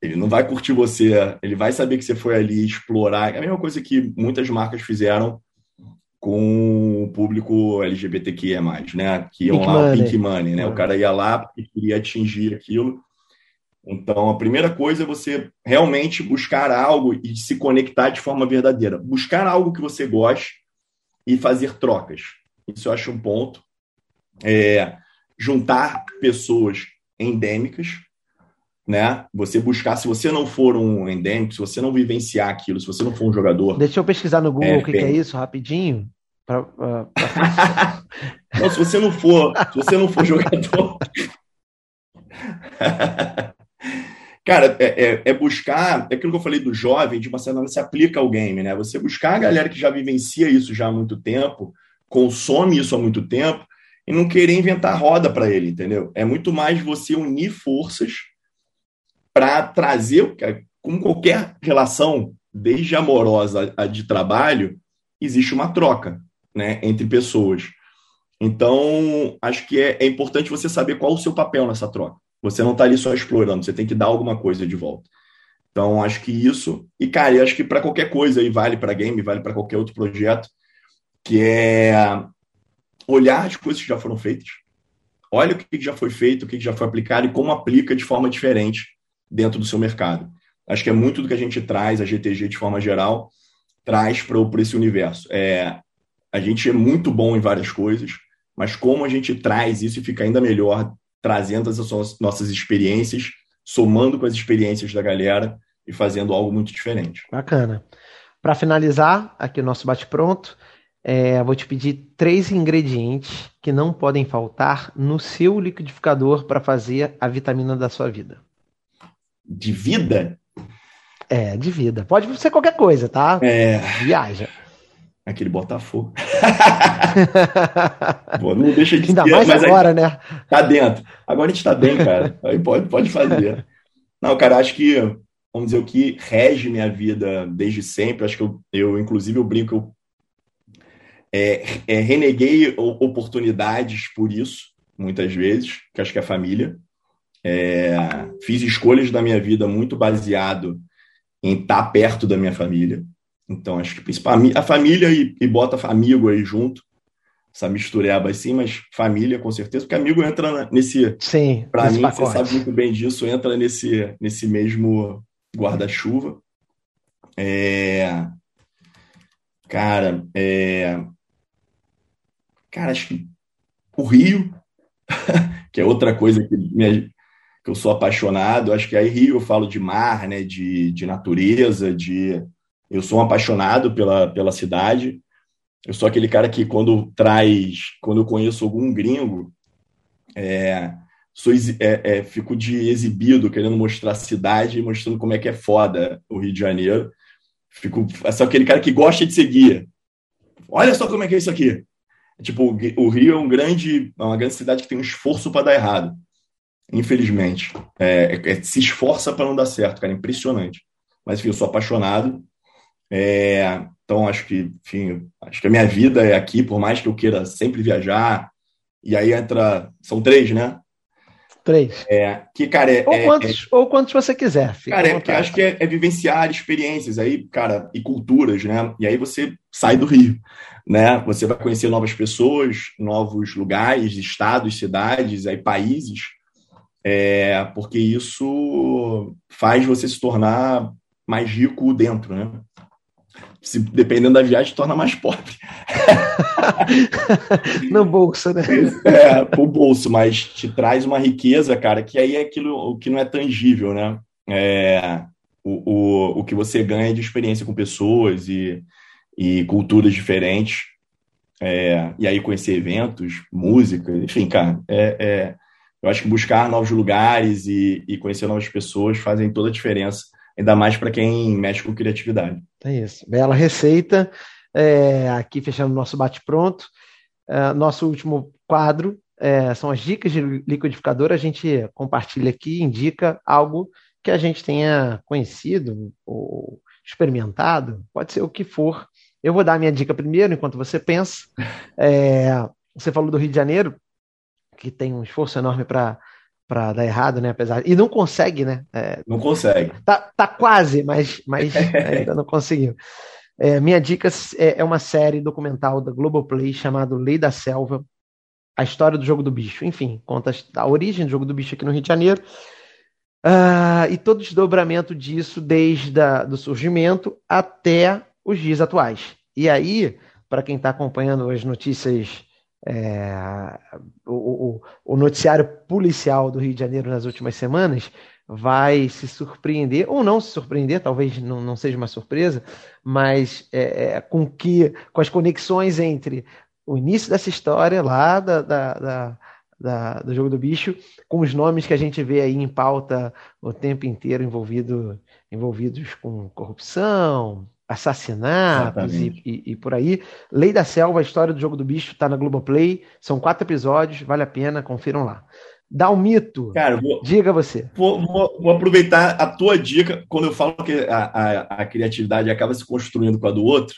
Ele não vai curtir você, ele vai saber que você foi ali explorar. É a mesma coisa que muitas marcas fizeram com o público LGBTQIA+, né? Que iam lá, money. Pink Money, né? O cara ia lá porque queria atingir aquilo. Então, a primeira coisa é você realmente buscar algo e se conectar de forma verdadeira. Buscar algo que você goste e fazer trocas. Isso eu acho um ponto. É, juntar pessoas endêmicas, né? Você buscar, se você não for um endêmico, se você não vivenciar aquilo, se você não for um jogador. Deixa eu pesquisar no Google é, o que, que, é isso rapidinho. Pra, pra... [LAUGHS] não, se você não for, se você não for jogador. [LAUGHS] Cara, é, é, é, buscar, é aquilo que eu falei do jovem, de uma certa maneira se aplica ao game, né? Você buscar a galera que já vivencia isso já há muito tempo, consome isso há muito tempo, e não querer inventar roda para ele, entendeu? É muito mais você unir forças para trazer, com qualquer relação, desde amorosa a de trabalho, existe uma troca né, entre pessoas. Então, acho que é, é importante você saber qual o seu papel nessa troca. Você não está ali só explorando, você tem que dar alguma coisa de volta. Então, acho que isso. E, cara, eu acho que para qualquer coisa aí, vale para game, vale para qualquer outro projeto, que é olhar as coisas que já foram feitas. Olha o que já foi feito, o que já foi aplicado e como aplica de forma diferente dentro do seu mercado. Acho que é muito do que a gente traz, a GTG de forma geral, traz para esse universo. É, a gente é muito bom em várias coisas, mas como a gente traz isso e fica ainda melhor trazendo as nossas experiências, somando com as experiências da galera e fazendo algo muito diferente. Bacana. Para finalizar aqui o nosso bate-pronto, é, vou te pedir três ingredientes que não podem faltar no seu liquidificador para fazer a vitamina da sua vida. De vida? É, de vida. Pode ser qualquer coisa, tá? É... Viaja. Aquele Botafogo. [LAUGHS] Pô, não deixa de Ainda ser, mais agora, aí, né? Tá dentro. Agora a gente tá bem, cara. Aí pode, pode fazer. Não, cara, acho que, vamos dizer, o que rege minha vida desde sempre, acho que eu, eu inclusive, eu brinco, eu é, é, reneguei oportunidades por isso, muitas vezes, que acho que é a família. É, fiz escolhas da minha vida muito baseado em estar perto da minha família. Então, acho que a família e, e bota amigo aí junto, essa mistureba assim, mas família com certeza, porque amigo entra nesse. Sim, para mim, pacote. você sabe muito bem disso, entra nesse, nesse mesmo guarda-chuva. É, cara, é, cara, acho que o Rio, [LAUGHS] que é outra coisa que, me, que eu sou apaixonado, acho que aí Rio eu falo de mar, né, de, de natureza, de eu sou um apaixonado pela, pela cidade. Eu sou aquele cara que, quando traz, quando eu conheço algum gringo, é, sou, é, é, fico de exibido, querendo mostrar a cidade, mostrando como é que é foda o Rio de Janeiro. Fico, sou aquele cara que gosta de seguir. Olha só como é que é isso aqui. Tipo, o Rio é um grande, é uma grande cidade que tem um esforço para dar errado. Infelizmente. É, é, se esforça para não dar certo, cara. Impressionante. Mas, enfim, eu sou apaixonado. É, então, acho que, enfim, acho que a minha vida é aqui, por mais que eu queira sempre viajar. E aí entra. São três, né? Três. É, que, cara, é, ou, quantos, é, ou quantos você quiser. Cara, é, acho que é, é, vivenciar experiências aí, cara, e culturas, né? E aí você sai do Rio, né? Você vai conhecer novas pessoas, novos lugares, estados, cidades, aí países, é, porque isso faz você se tornar mais rico dentro, né? se dependendo da viagem, torna mais pobre. [LAUGHS] no bolso, né? É, pro bolso, mas te traz uma riqueza, cara, que aí é aquilo o que não é tangível, né? É, o, o, o que você ganha de experiência com pessoas e, e culturas diferentes. É, e aí conhecer eventos, música, enfim, cara, é, é, eu acho que buscar novos lugares e, e conhecer novas pessoas fazem toda a diferença ainda mais para quem mexe com criatividade. É isso. Bela receita. É, aqui fechando o nosso bate-pronto. É, nosso último quadro é, são as dicas de liquidificador. A gente compartilha aqui, indica algo que a gente tenha conhecido ou experimentado, pode ser o que for. Eu vou dar a minha dica primeiro, enquanto você pensa. É, você falou do Rio de Janeiro, que tem um esforço enorme para para dar errado, né? Apesar e não consegue, né? É, não consegue. Tá, tá quase, mas, mas [LAUGHS] ainda não conseguiu. É, minha dica é, é, uma série documental da Globoplay chamada Lei da Selva, a história do jogo do bicho. Enfim, conta a origem do jogo do bicho aqui no Rio de Janeiro uh, e todo o desdobramento disso desde a, do surgimento até os dias atuais. E aí, para quem está acompanhando as notícias é, o, o, o, noticiário policial do Rio de Janeiro nas últimas semanas vai se surpreender, ou não se surpreender, talvez não, não seja uma surpresa, mas é, é, com que com as conexões entre o início dessa história lá da, da, da, da, do jogo do bicho, com os nomes que a gente vê aí em pauta o tempo inteiro envolvido, envolvidos com corrupção, assassinatos e, e, e, por aí. Lei da Selva, a história do jogo do bicho, está na Globoplay. São quatro episódios, vale a pena, confiram lá. Dá um mito. Cara, vou, diga você. Vou, vou, vou, aproveitar a tua dica. Quando eu falo que a, a, a, criatividade acaba se construindo com a do outro,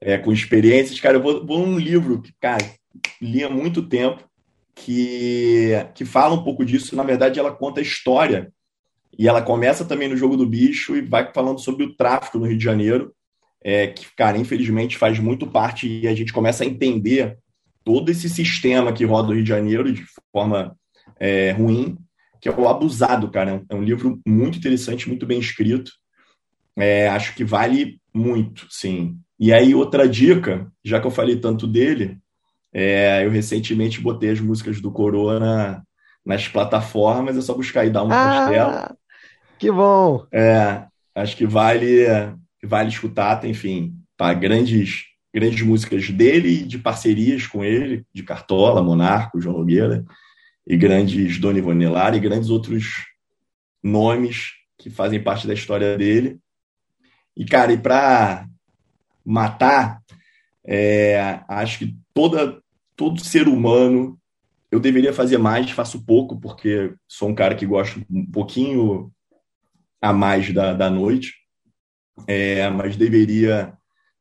é, com experiências, cara, eu vou, vou num livro que, cara, li há muito tempo, que, que fala um pouco disso. Na verdade, ela conta a história e ela começa também no jogo do bicho e vai falando sobre o tráfico no Rio de Janeiro, é, que, cara, infelizmente faz muito parte e a gente começa a entender todo esse sistema que roda o Rio de Janeiro de forma é, ruim, que é o Abusado, cara. É um livro muito interessante, muito bem escrito. É, acho que vale muito, sim. E aí, outra dica, já que eu falei tanto dele, é, eu recentemente botei as músicas do Corona nas plataformas, é só buscar aí dar um ah, costela. Que bom! É, acho que vale, vale escutar, enfim, para grandes, grandes músicas dele e de parcerias com ele, de Cartola, Monarco, João Nogueira, e grandes Doni Vonelar e grandes outros nomes que fazem parte da história dele. E, cara, e para matar, é, acho que toda, todo ser humano eu deveria fazer mais, faço pouco, porque sou um cara que gosta um pouquinho a mais da, da noite, é, mas deveria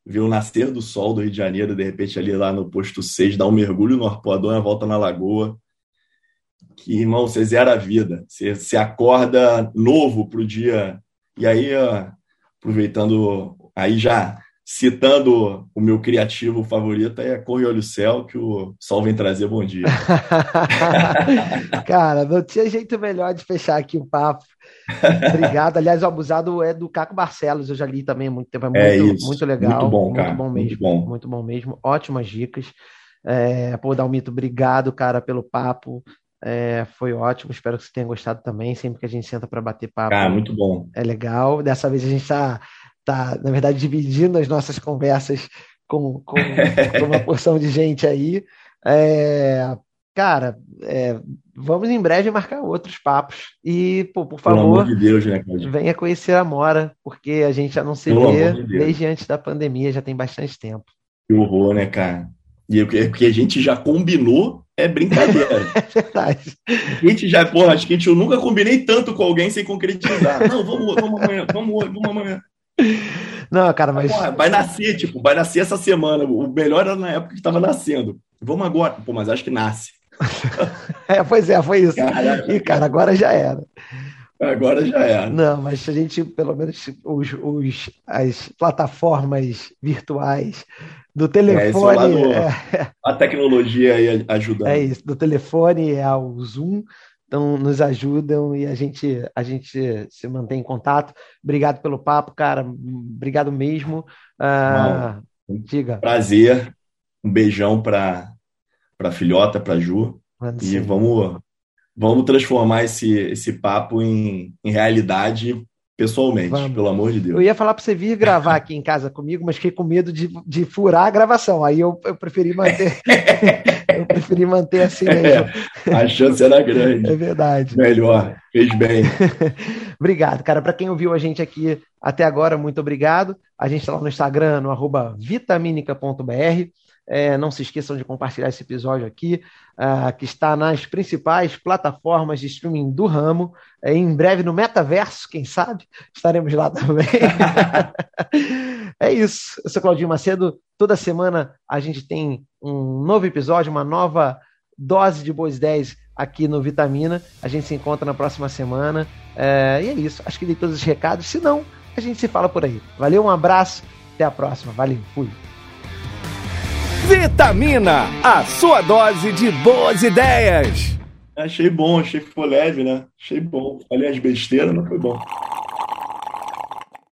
ver o nascer do sol do Rio de Janeiro, de repente ali lá no posto 6, dar um mergulho no arpoador, uma volta na lagoa, que, irmão, você zera a vida, você, você acorda novo para o dia, e aí, aproveitando, aí já citando o meu criativo favorito, é Corre Olho Céu, que o sol vem trazer bom dia. [LAUGHS] Cara, não tinha jeito melhor de fechar aqui o papo. Obrigado. Aliás, o Abusado é do Caco Barcelos, eu já li também há muito tempo. É, é muito, é muito legal. Muito bom, cara. Muito bom mesmo. Muito bom, muito bom mesmo. Ótimas dicas. É, pô, Dalmito, obrigado, cara, pelo papo. É, foi ótimo, espero que você tenha gostado também. Sempre que a gente senta para bater papo. Cara, muito bom. É legal. Dessa vez a gente está tá, na verdade, dividindo as nossas conversas com, com, com uma [LAUGHS] porção de gente aí. É, cara, é, vamos em breve marcar outros papos. E, pô, por favor, de Deus, né, venha conhecer a Mora, porque a gente já não se Pelo vê de desde antes da pandemia, já tem bastante tempo. Que horror, né, cara? E é porque a gente já combinou, é brincadeira. [LAUGHS] é verdade. A gente já, porra, acho que a gente, eu nunca combinei tanto com alguém sem concretizar. Não, vamos, vamos amanhã, vamos, vamos amanhã. Não, cara, mas. Porra, vai nascer, tipo, vai nascer essa semana. O melhor era na época que estava nascendo. Vamos agora. Pô, mas acho que nasce. [LAUGHS] é, pois é, foi isso. Caraca, e, cara, agora já era. Agora já era. Não, mas a gente, pelo menos, os, os, as plataformas virtuais do telefone. É, é, a tecnologia aí ajudando. É isso, do telefone ao Zoom então nos ajudam e a gente a gente se mantém em contato. Obrigado pelo papo, cara. Obrigado mesmo. Uh, diga. Prazer. Um beijão para para filhota, para Ju. Mano, e sim. vamos vamos transformar esse esse papo em, em realidade pessoalmente, Vamos. pelo amor de Deus. Eu ia falar para você vir gravar aqui em casa comigo, mas fiquei com medo de, de furar a gravação. Aí eu, eu preferi manter. [LAUGHS] [LAUGHS] preferi manter assim mesmo. É, a chance era grande. É verdade. Melhor. Fez bem. [LAUGHS] obrigado, cara. Para quem ouviu a gente aqui até agora, muito obrigado. A gente está lá no Instagram, no arroba vitaminica.br. É, não se esqueçam de compartilhar esse episódio aqui, uh, que está nas principais plataformas de streaming do ramo. É, em breve no metaverso, quem sabe, estaremos lá também. [LAUGHS] é isso. Eu sou Claudinho Macedo. Toda semana a gente tem um novo episódio, uma nova dose de boas ideias aqui no Vitamina. A gente se encontra na próxima semana. É, e é isso. Acho que dei todos os recados. Se não, a gente se fala por aí. Valeu, um abraço. Até a próxima. Valeu. Fui. Vitamina, a sua dose de boas ideias. Achei bom, achei que foi leve, né? Achei bom. Falei as besteiras, mas foi bom.